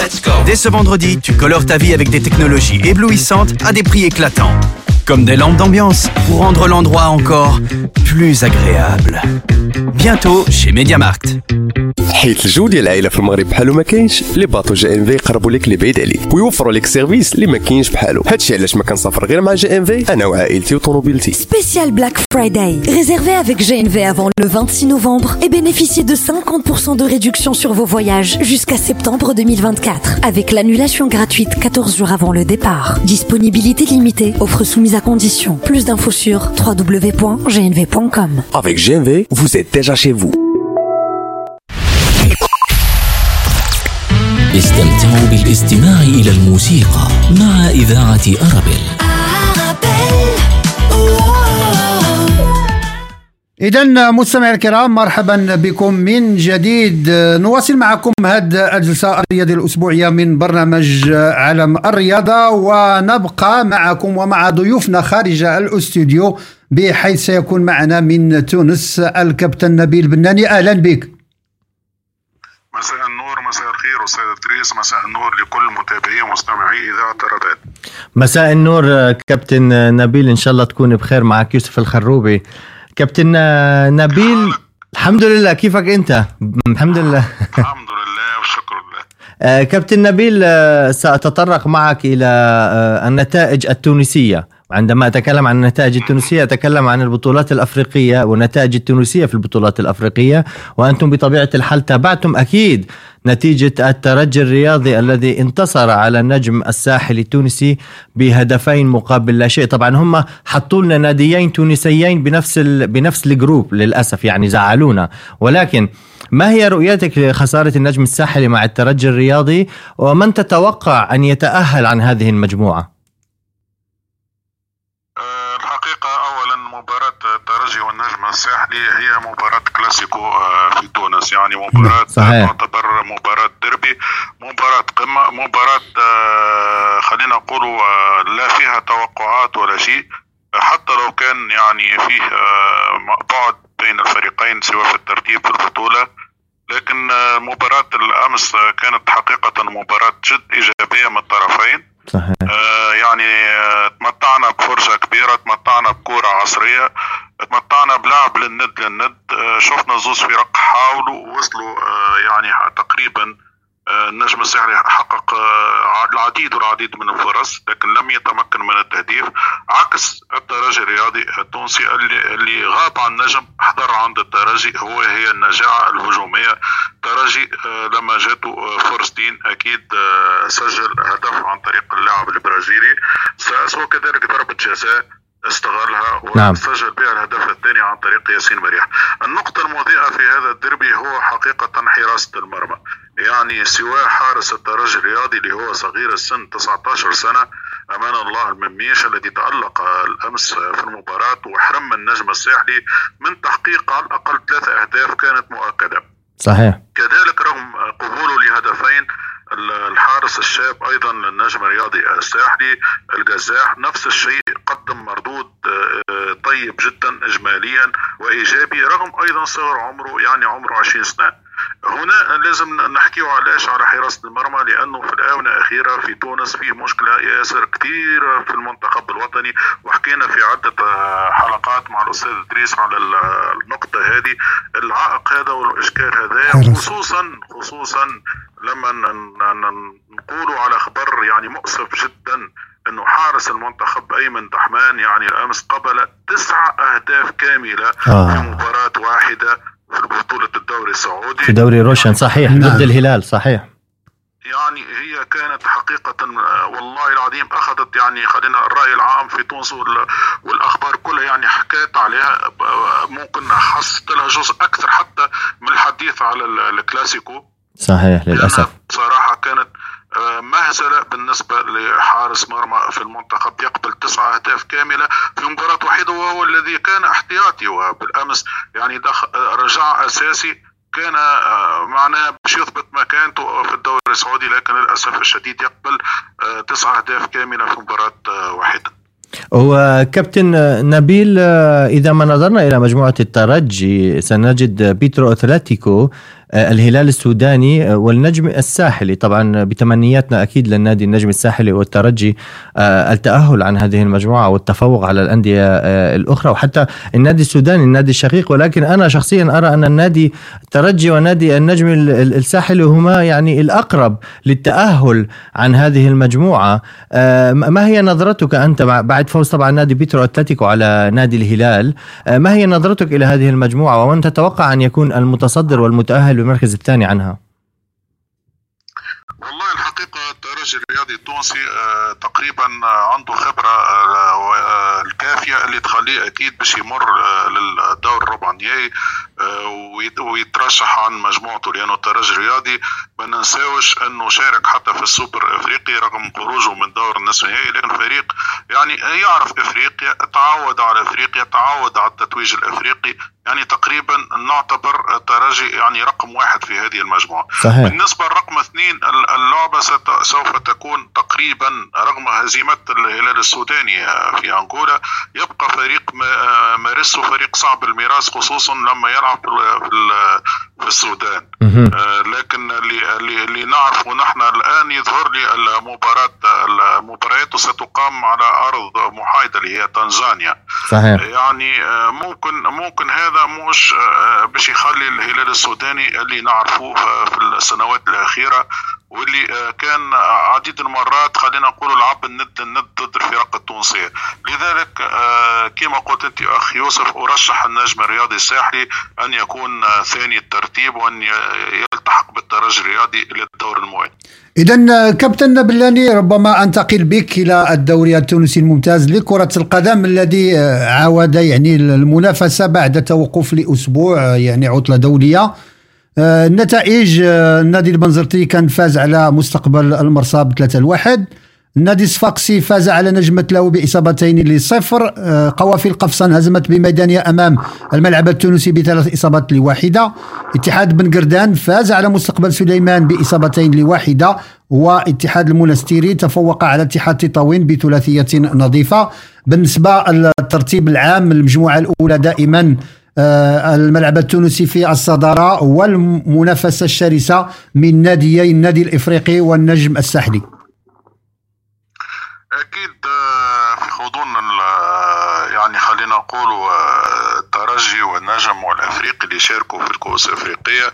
Dès ce vendredi, tu colores ta vie avec des technologies éblouissantes à des prix éclatants Comme des lampes d'ambiance pour rendre l'endroit encore plus agréable. Bientôt chez MediaMarkt. حيت الجو ديال العائله في المغرب بحالو ما كاينش لي باطو جي ام في يقربوا لك اللي بعيد عليك ويوفروا لك سيرفيس اللي ما كاينش بحالو هادشي علاش ما كنسافر غير مع جي ام في انا وعائلتي وطوموبيلتي Spécial Black Friday. Réservé avec GNV avant le 26 novembre et bénéficiez de 50% de réduction sur vos voyages jusqu'à septembre 2024 avec l'annulation gratuite 14 jours avant le départ. Disponibilité limitée, offre soumise à condition. Plus d'infos sur www.gnv.com. Avec GMV, vous êtes déjà chez vous. استمتعوا بالاستماع إلى الموسيقى مع إذاعة أرابيل إذا مستمعي الكرام مرحبا بكم من جديد. نواصل معكم هذه الجلسة الرياضية الأسبوعية من برنامج عالم الرياضة ونبقى معكم ومع ضيوفنا خارج الأستوديو بحيث سيكون معنا من تونس الكابتن نبيل بناني. أهلا بك. مساء النور مساء الخير أستاذ إدريس. مساء النور لكل متابعي ومستمعي إذاعة الرباط مساء النور كابتن نبيل. إن شاء الله تكون بخير معك يوسف الخروبي. كابتن نبيل الحمد لله. كيفك أنت؟ الحمد لله. الحمد لله والشكر لله آه، كابتن نبيل آه، سأتطرق معك إلى آه، النتائج التونسية. عندما أتكلم عن النتائج التونسية أتكلم عن البطولات الأفريقية والنتائج التونسية في البطولات الأفريقية وأنتم بطبيعة الحال تابعتم أكيد نتيجة الترجي الرياضي الذي انتصر على النجم الساحلي التونسي بهدفين مقابل لا شيء. طبعا هم حطوا لنا ناديين تونسيين بنفس ال... بنفس الجروب للأسف يعني زعلونا. ولكن ما هي رؤيتك لخسارة النجم الساحلي مع الترجي الرياضي؟ ومن تتوقع أن يتأهل عن هذه المجموعة؟ الحقيقة اولا مباراه الترجي والنجم الساحلي هي مباراة كلاسيكو آه، في تونس يعني مباراة صحيح. تعتبر مباراة ديربي مباراة قمة مباراة آه، خلينا نقولوا آه، لا فيها توقعات ولا شيء حتى لو كان يعني فيه بعد بين الفريقين سواء في الترتيب في البطولة لكن مباراة الأمس كانت حقيقة مباراة جد إيجابية من الطرفين صحيح. تمتعنا بفرجة كبيرة تمتعنا بكرة عصرية تمتعنا بلعب للند للند. آه، شفنا زوز فرق حاولوا ووصلوا آه، يعني تقريبا النجم الساحلي حقق آه، العديد والعديد من الفرص لكن لم يتمكن من التهديف عكس الترجي الرياضي التونسي اللي, غاب عن النجم حضر عند الترجي هو هي النجاعة الهجومية. الترجي آه، لما جاته آه، فرصتين أكيد آه، سجل هدف عن طريق اللاعب البرازيلي. وكذلك ضربة جزاء. استغلها نعم. وسجل بها الهدف الثاني عن طريق ياسين مريح. النقطة المضيئة في هذا الدربي هو حقيقة حراسة المرمى. يعني سواء حارس الترجي الرياضي اللي هو صغير السن 19 سنة أمان الله المميش الذي تألق الأمس في المباراة وحرم النجم الساحلي من تحقيق على الأقل ثلاثة أهداف كانت مؤكدة. صحيح. كذلك رغم قبوله لهدفين الحارس الشاب أيضا للنجم الرياضي الساحلي الجزاح نفس الشيء قدم مردود آه، طيب جدا اجماليا وإيجابي رغم أيضا صغر عمره يعني عمره 20 سنة. هنا لازم نحكيه علاش على حراسة المرمى لأنه في الآونة الأخيرة في تونس فيه مشكلة ياسر كثير في المنتخب الوطني. وحكينا في عدة آه، حلقات مع الأستاذ إدريس على ال- النقطة هذه العائق هذا والإشكال هذا. خصوصا خصوصا لما نقولوا على خبر يعني مؤسف جدا إنه حارس المنتخب أيمن دحمان يعني الأمس قبل تسع أهداف كاملة آه. في مباراة واحدة في البطوله السعودي. في دوري روشن صحيح. نعم. ضد الهلال صحيح. يعني هي كانت حقيقة والله العظيم أخذت يعني خلينا الرأي العام في تونس وال- والأخبار كلها يعني حكيت عليها. ممكن حصلت لها جزء أكثر حتى من الحديث على ال- الكلاسيكو. صحيح كانت مهزلة بالنسبة لحارس مرمى في المنتخب يقبل تسعة أهداف كاملة في مباراة وحيدة وهو الذي كان احتياطي وبالأمس يعني دخل رجع أساسي كان آه، معناه باش يثبت مكانته في الدوري السعودي لكن للأسف الشديد يقبل آه، تسعة أهداف كاملة في مباراة آه، واحدة هو كابتن نبيل إذا ما نظرنا إلى مجموعة الترجي سنجد بيترو أتلتيكو الهلال السوداني آه، والنجم الساحلي. طبعا بتمنياتنا أكيد للنادي النجم الساحلي والترجي آه، التأهل عن هذه المجموعة والتفوق على الأندية آه، الأخرى. وحتى النادي السوداني النادي الشقيق. ولكن أنا شخصيا أرى أن النادي الترجي ونادي النجم ال- ال- الساحلي هما يعني الأقرب للتأهل عن هذه المجموعة. آه، ما هي نظرتك أنت بعد فوز طبعا نادي بيترو أتلتيكو على نادي الهلال؟ آه، ما هي نظرتك إلى هذه المجموعة؟ ومن تتوقع أن يكون المتصدر والمتأهل بالمركز الثاني عنها. والله الحقيقة الترجي الرياضي التونسي آه، تقريبا عنده خبرة آه، آه، الكافية اللي تخليه أكيد باش يمر للدور الربع النهائي ويترشح عن مجموعته لأنه الترجي الرياضي. ما ننساوش أنه شارك حتى في السوبر الأفريقي رغم خروجه من دور النصف النهائي لكن فريق يعني يعرف أفريقيا تعود على أفريقيا تعود على التتويج الأفريقي. يعني تقريبا نعتبر الترجي يعني رقم واحد في هذه المجموعة. صحيح. بالنسبة لرقم اثنين ال- اللعبة ست- سوف تكون تقريبا رغم هزيمة الهلال السوداني آه، في أنغولا يبقى فريق آه، مارسه فريق صعب الميراث خصوصا لما يلعب في ال- في في السودان. آه، لكن اللي اللي, اللي نعرفه نحن الآن يظهر لي المباراه المباريات ستقام على أرض محايدة اللي هي تنزانيا. صحيح. يعني آه، ممكن ممكن هذا مش آه، باش يخلي الهلال السوداني اللي نعرفوه في السنوات الأخيرة واللي آه، كان عديد المرات خلينا نقول لعب الند الند ضد الفرق التونسية. لذلك آه، كما قلت أنت اخ يوسف أرشح النجم الرياضي الساحلي أن يكون آه، ثاني الترتيب وأن يلتحق بالترجي الرياضي للدور الموالي إذا كابتن بلاني ربما أنتقل بك إلى الدوري التونسي الممتاز لكرة القدم الذي عاود يعني المنافسة بعد توقف لأسبوع آه، يعني عطلة دولية. آه، النتائج آه، النادي البنزرتي كان فاز على مستقبل المرصاد بثلاثة الواحد النادي الصفاقسي فاز على نجمة له بإصابتين لصفر. آه، قوافل قفصان هزمت بميدانية أمام الملعب التونسي بثلاث إصابات لواحدة. اتحاد بن قردان فاز على مستقبل سليمان بإصابتين لواحدة واتحاد المنستيري تفوق على اتحاد تطاوين بثلاثية نظيفة. بالنسبة للترتيب العام المجموعة الأولى دائما آه، الملعب التونسي في الصدارة والمنافسة الشرسة من ناديي النادي الإفريقي والنجم الساحلي. أكيد آه، في غضون ال- يعني خلينا نقول آه، الترجي والنجم والافريقي اللي شاركوا في الكؤوس الإفريقية.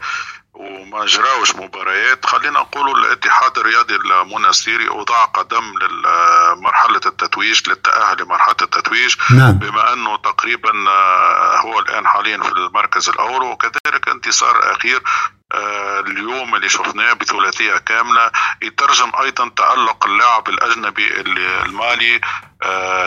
وما جراوش مباريات خلينا نقول الاتحاد الرياضي المنستيري اوضاع قدم لمرحلة التتويج للتأهل لمرحلة التتويج نعم. بما أنه تقريبا آه، هو الآن حاليا في المركز الأول وكذلك انتصار أخير آه، اليوم اللي شفناه بثلاثية كاملة يترجم أيضا تألق اللاعب الأجنبي اللي- المالي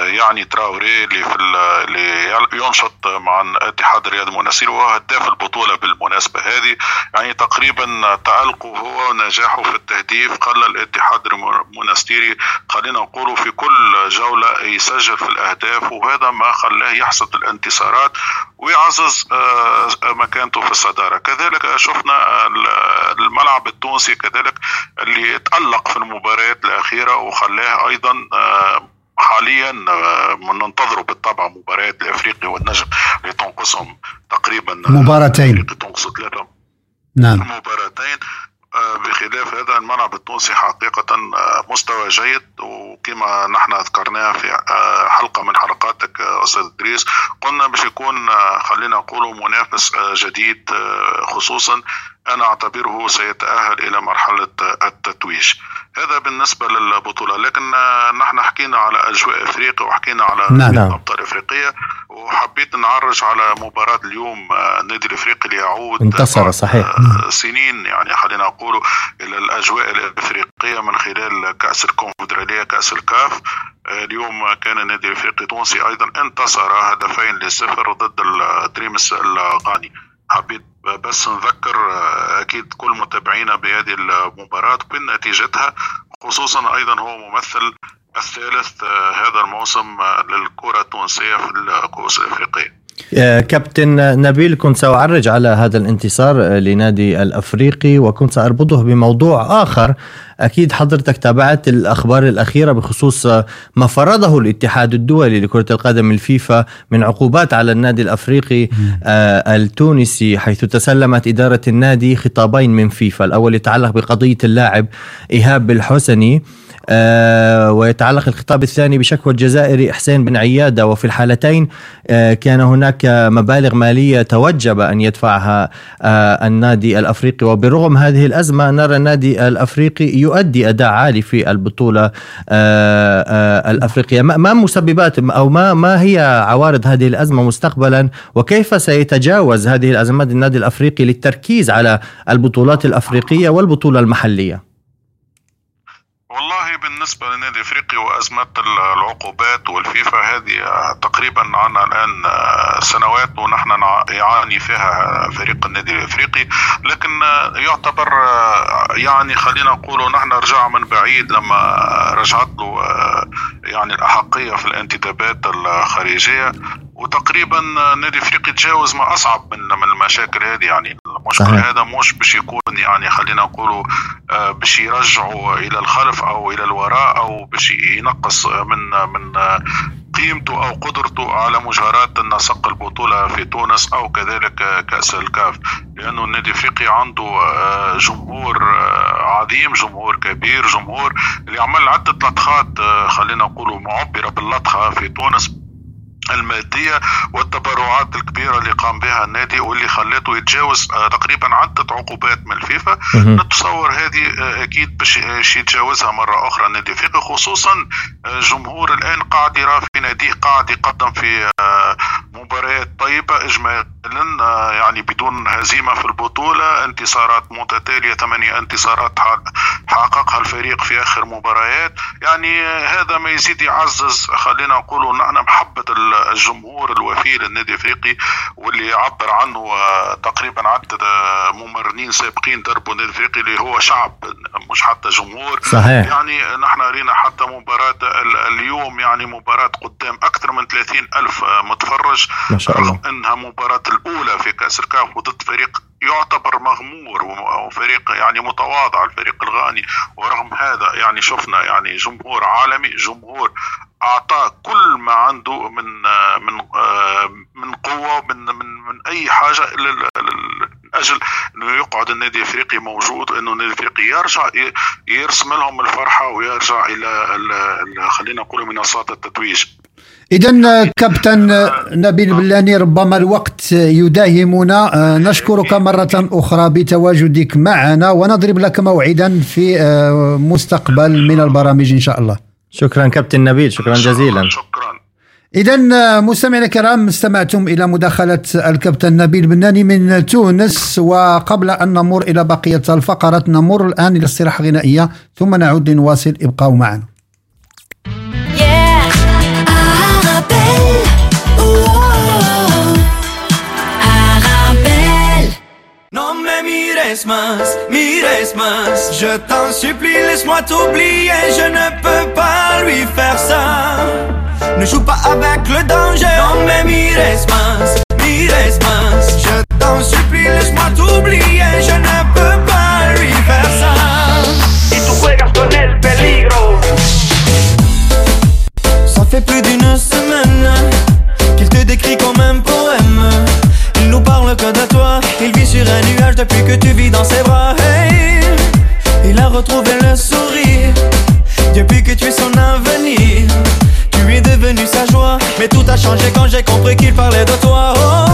يعني تراوري اللي في ال- اللي ينشط مع الاتحاد الرياضي المنستيري وهو هداف البطولة بالمناسبة هذه. يعني تقريبا تالقه هو ونجاحه في التهديف خلى الاتحاد المنستيري خلينا نقول في كل جولة يسجل في الأهداف وهذا ما خلاه يحصد الانتصارات ويعزز آه، مكانته في الصدارة. كذلك شفنا ال- الملعب التونسي كذلك اللي تألق في المباريات الأخيرة وخلاه أيضا آه، حاليا آه، ننتظروا بالطبع مباريات الافريقي والنجم اللي تنقصهم تقريبا مباراتين. تنقص ثلاثة نعم. مباراتين آه، بخلاف هذا الملعب التونسي حقيقة آه، مستوى جيد وكما نحن ذكرناها في آه، حلقة من حلقاتك آه، أستاذ إدريس قلنا باش يكون آه، خلينا نقول منافس آه، جديد آه، خصوصا أنا أعتبره سيتأهل إلى مرحلة التتويج هذا بالنسبة للبطولة لكن نحن حكينا على أجواء أفريقيا وحكينا على نعم. نعم. أبطال أفريقيا وحبيت نعرج على مباراة اليوم النادي الأفريقي اللي يعود انتصر صحيح سنين يعني خلينا نقول إلى الأجواء الإفريقية من خلال كأس الكونفدرالية كأس الكاف اليوم كان النادي الإفريقي التونسي أيضا انتصر هدفين لصفر ضد الدريمس الغاني حبيت بس نذكر آه، أكيد كل متابعينا بهذه المباراة بين نتيجتها خصوصا أيضا هو ممثل الثالث آه، هذا الموسم آه، للكرة التونسية في الكؤوس الأفريقية. كابتن نبيل كنت سأعرج على هذا الانتصار آه، لنادي الأفريقي وكنت سأربطه بموضوع آخر. أكيد حضرتك تابعت الأخبار الأخيرة بخصوص آه، ما فرضه الاتحاد الدولي لكرة القدم الفيفا من عقوبات على النادي الأفريقي آه، التونسي حيث تسلمت إدارة النادي خطابين من فيفا. الأول يتعلق بقضية اللاعب إيهاب الحسني. آه، ويتعلق الخطاب الثاني بشكوى الجزائري إحسان بن عيادة. وفي الحالتين آه، كان هناك مبالغ مالية توجب أن يدفعها آه، النادي الأفريقي. وبرغم هذه الأزمة نرى النادي الأفريقي يؤدي أداء عالي في البطولة الأفريقية. ما مسببات أو ما ما هي عوارض هذه الأزمة مستقبلا؟ وكيف سيتجاوز هذه الأزمات النادي الأفريقي للتركيز على البطولات الأفريقية والبطولة المحلية؟ بالنسبة للنادي الافريقي وازمة العقوبات والفيفا هذه تقريبا عنا الآن سنوات ونحن يعاني فيها فريق النادي الإفريقي. لكن يعتبر يعني خلينا نقول نحن رجع من بعيد لما رجعت له يعني الأحقية في الانتدابات الخارجية. وتقريبا النادي الافريقي تجاوز ما أصعب من من المشاكل هذه. يعني المشكل صحيح. هذا مش باش يكون يعني خلينا نقولوا آه، باش يرجعوا إلى الخلف أو إلى الوراء أو باش ينقص من من قيمته أو قدرته على مجاراة نسق البطولة في تونس أو كذلك كأس الكاف. لأنه النادي الإفريقي عنده آه، جمهور آه، عظيم جمهور كبير جمهور اللي عمل عدة لطخات خلينا نقولوا معبرة باللطخة في تونس. المادية والتبرعات الكبيرة اللي قام بها النادي واللي خلته يتجاوز آه، تقريبا عدة عقوبات من الفيفا. نتصور هذه آه، أكيد باش باش يتجاوزها مرة أخرى النادي الافريقي خصوصا آه، الجمهور الآن قاعد يرى في ناديه قاعد يقدم في آه، مباريات طيبة إجمالا آه، يعني بدون هزيمة في البطولة انتصارات متتالية ثمانية انتصارات حققها الفريق في آخر مباريات يعني آه، هذا ما يزيد يعزز خلينا نقول نحن محبة ال- الجمهور الوفي للنادي الإفريقي واللي يعبر عنه آه، تقريبا آه، ممرنين سابقين دربوا النادي الإفريقي اللي هو شعب مش حتى جمهور صحيح. يعني نحن رينا حتى مباراة ال- اليوم يعني مباراة قدام أكثر من 30 ألف آه، متفرج ما شاء الله. رغم أنها مباراة الأولى في كأس الكاف وضد فريق يعتبر مغمور وفريق يعني متواضع الفريق الغاني. ورغم هذا يعني شفنا يعني جمهور عالمي جمهور اعطاه كل ما عنده من من من قوة من من من أي حاجة من أجل إنه يقعد النادي الإفريقي موجود إنه النادي الإفريقي يرجع يرسم لهم الفرحة ويرجع إلى ال- ال- خلينا نقول منصات التتويج. إذا كابتن نبيل بلاني ربما الوقت يداهمنا. آه، نشكرك مرة أخرى بتواجدك معنا ونضرب لك موعدا في آه، مستقبل من البرامج إن شاء الله. شكرا كابتن نبيل شكرا جزيلا. إذا مستمعينا الكرام استمعتم إلى مداخلة الكابتن نبيل بناني من تونس وقبل أن نمر إلى بقية الفقرات نمر الآن إلى استراحة غنائية ثم نعود لنواصل ابقوا معنا. Non me mires más, mires más Je t'en supplie, laisse-moi t'oublier. Je ne peux pas lui faire ça. Ne joue pas avec le danger. Non me mires más, mires más Je t'en supplie, laisse-moi t'oublier. Je ne peux fait plus d'une semaine qu'il te décrit comme un poème. Il nous parle que de toi, il vit sur un nuage depuis que tu vis dans ses bras. Hey, il a retrouvé le sourire depuis que tu es son avenir. Tu es devenu sa joie, mais tout a changé quand j'ai compris qu'il parlait de toi. Oh,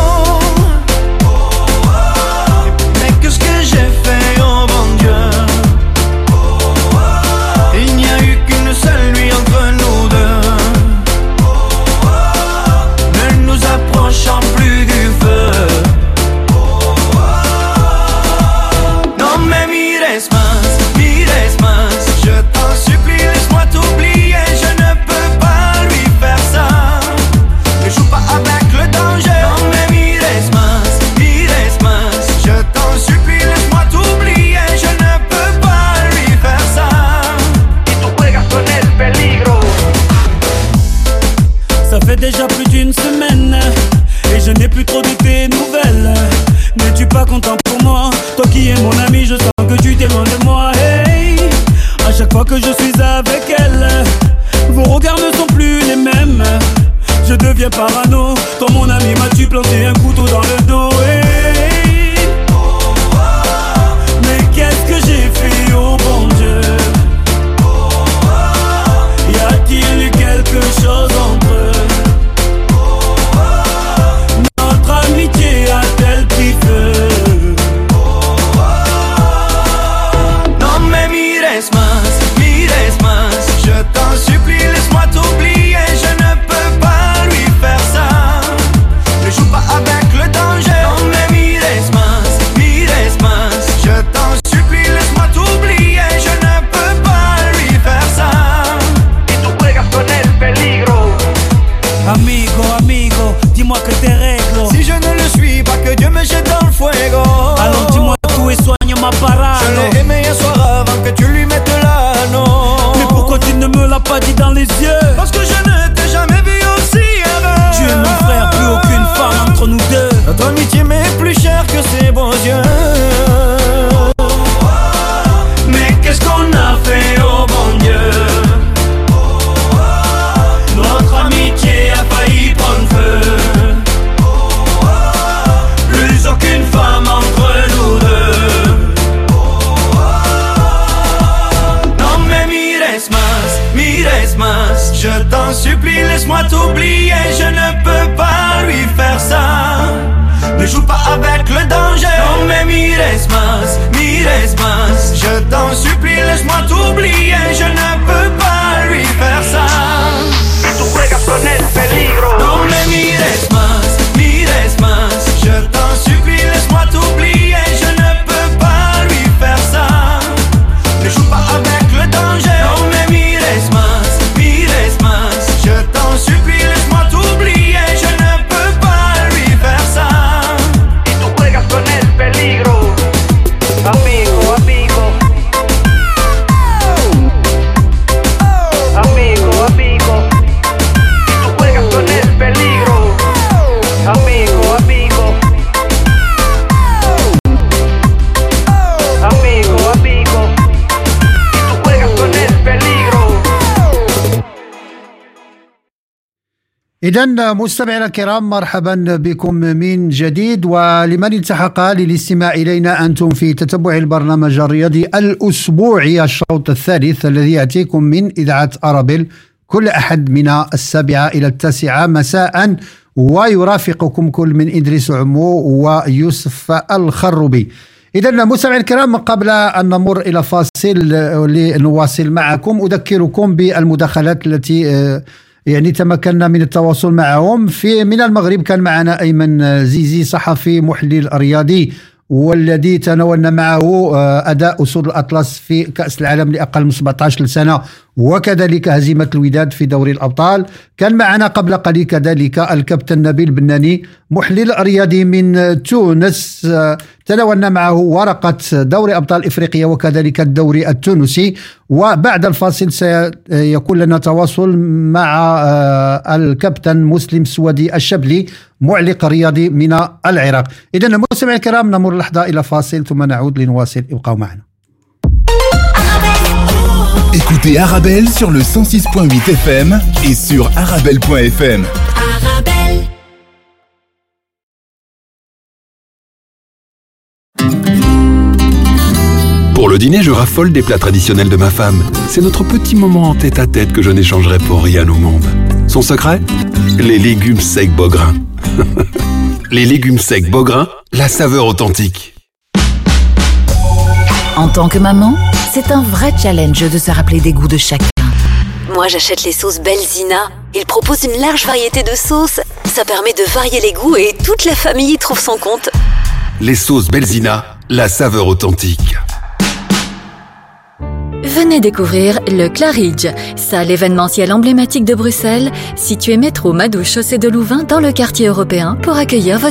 إذا مستمعينا الكرام مرحبا بكم من جديد ولمن التحق للاستماع إلينا أنتم في تتبع البرنامج الرياضي الأسبوعي الشوط الثالث الذي يأتيكم من إذاعة أرابيل. كل أحد من السابعة إلى التاسعة مساء ويرافقكم كل من إدريس عمو ويوسف الخربي إذا مستمعينا الكرام قبل أن نمر إلى فاصل لنواصل معكم أذكركم بالمداخلات التي آه، يعني تمكنا من التواصل معهم. في من المغرب كان معنا أيمن زيزي صحفي محلل رياضي والذي تناولنا معه آه، أداء أسود الأطلس في كأس العالم لأقل من 17 سنه وكذلك هزيمة الوداد في دوري الأبطال. كان معنا قبل قليل كذلك الكابتن نبيل بناني محلل رياضي من تونس. تناولنا معه ورقة دوري أبطال افريقيا وكذلك الدوري التونسي. وبعد الفاصل سيكون لنا تواصل مع آه، الكابتن مسلم سوادي الشبلي معلق رياضي من العراق. اذا المستمعين الكرام نمر لحظة إلى فاصل ثم نعود لنواصل. ابقوا معنا. Écoutez Arabelle sur le 106.8 FM et sur arabelle.fm. Pour le dîner, je raffole des plats traditionnels de ma femme. C'est notre petit moment en tête à tête que je n'échangerai pour rien au monde. Son secret? Les légumes secs Beaugrain. Les légumes secs Beaugrain, la saveur authentique. En tant que maman, c'est un vrai challenge de se rappeler des goûts de chacun. Moi, j'achète les sauces Belzina. Ils proposent une large variété de sauces. Ça permet de varier les goûts et toute la famille y trouve son compte. Les sauces Belzina, la saveur authentique. Venez découvrir le Claridge, salle événementielle emblématique de Bruxelles, située métro Madou Chaussée de Louvain dans le quartier européen pour accueillir vos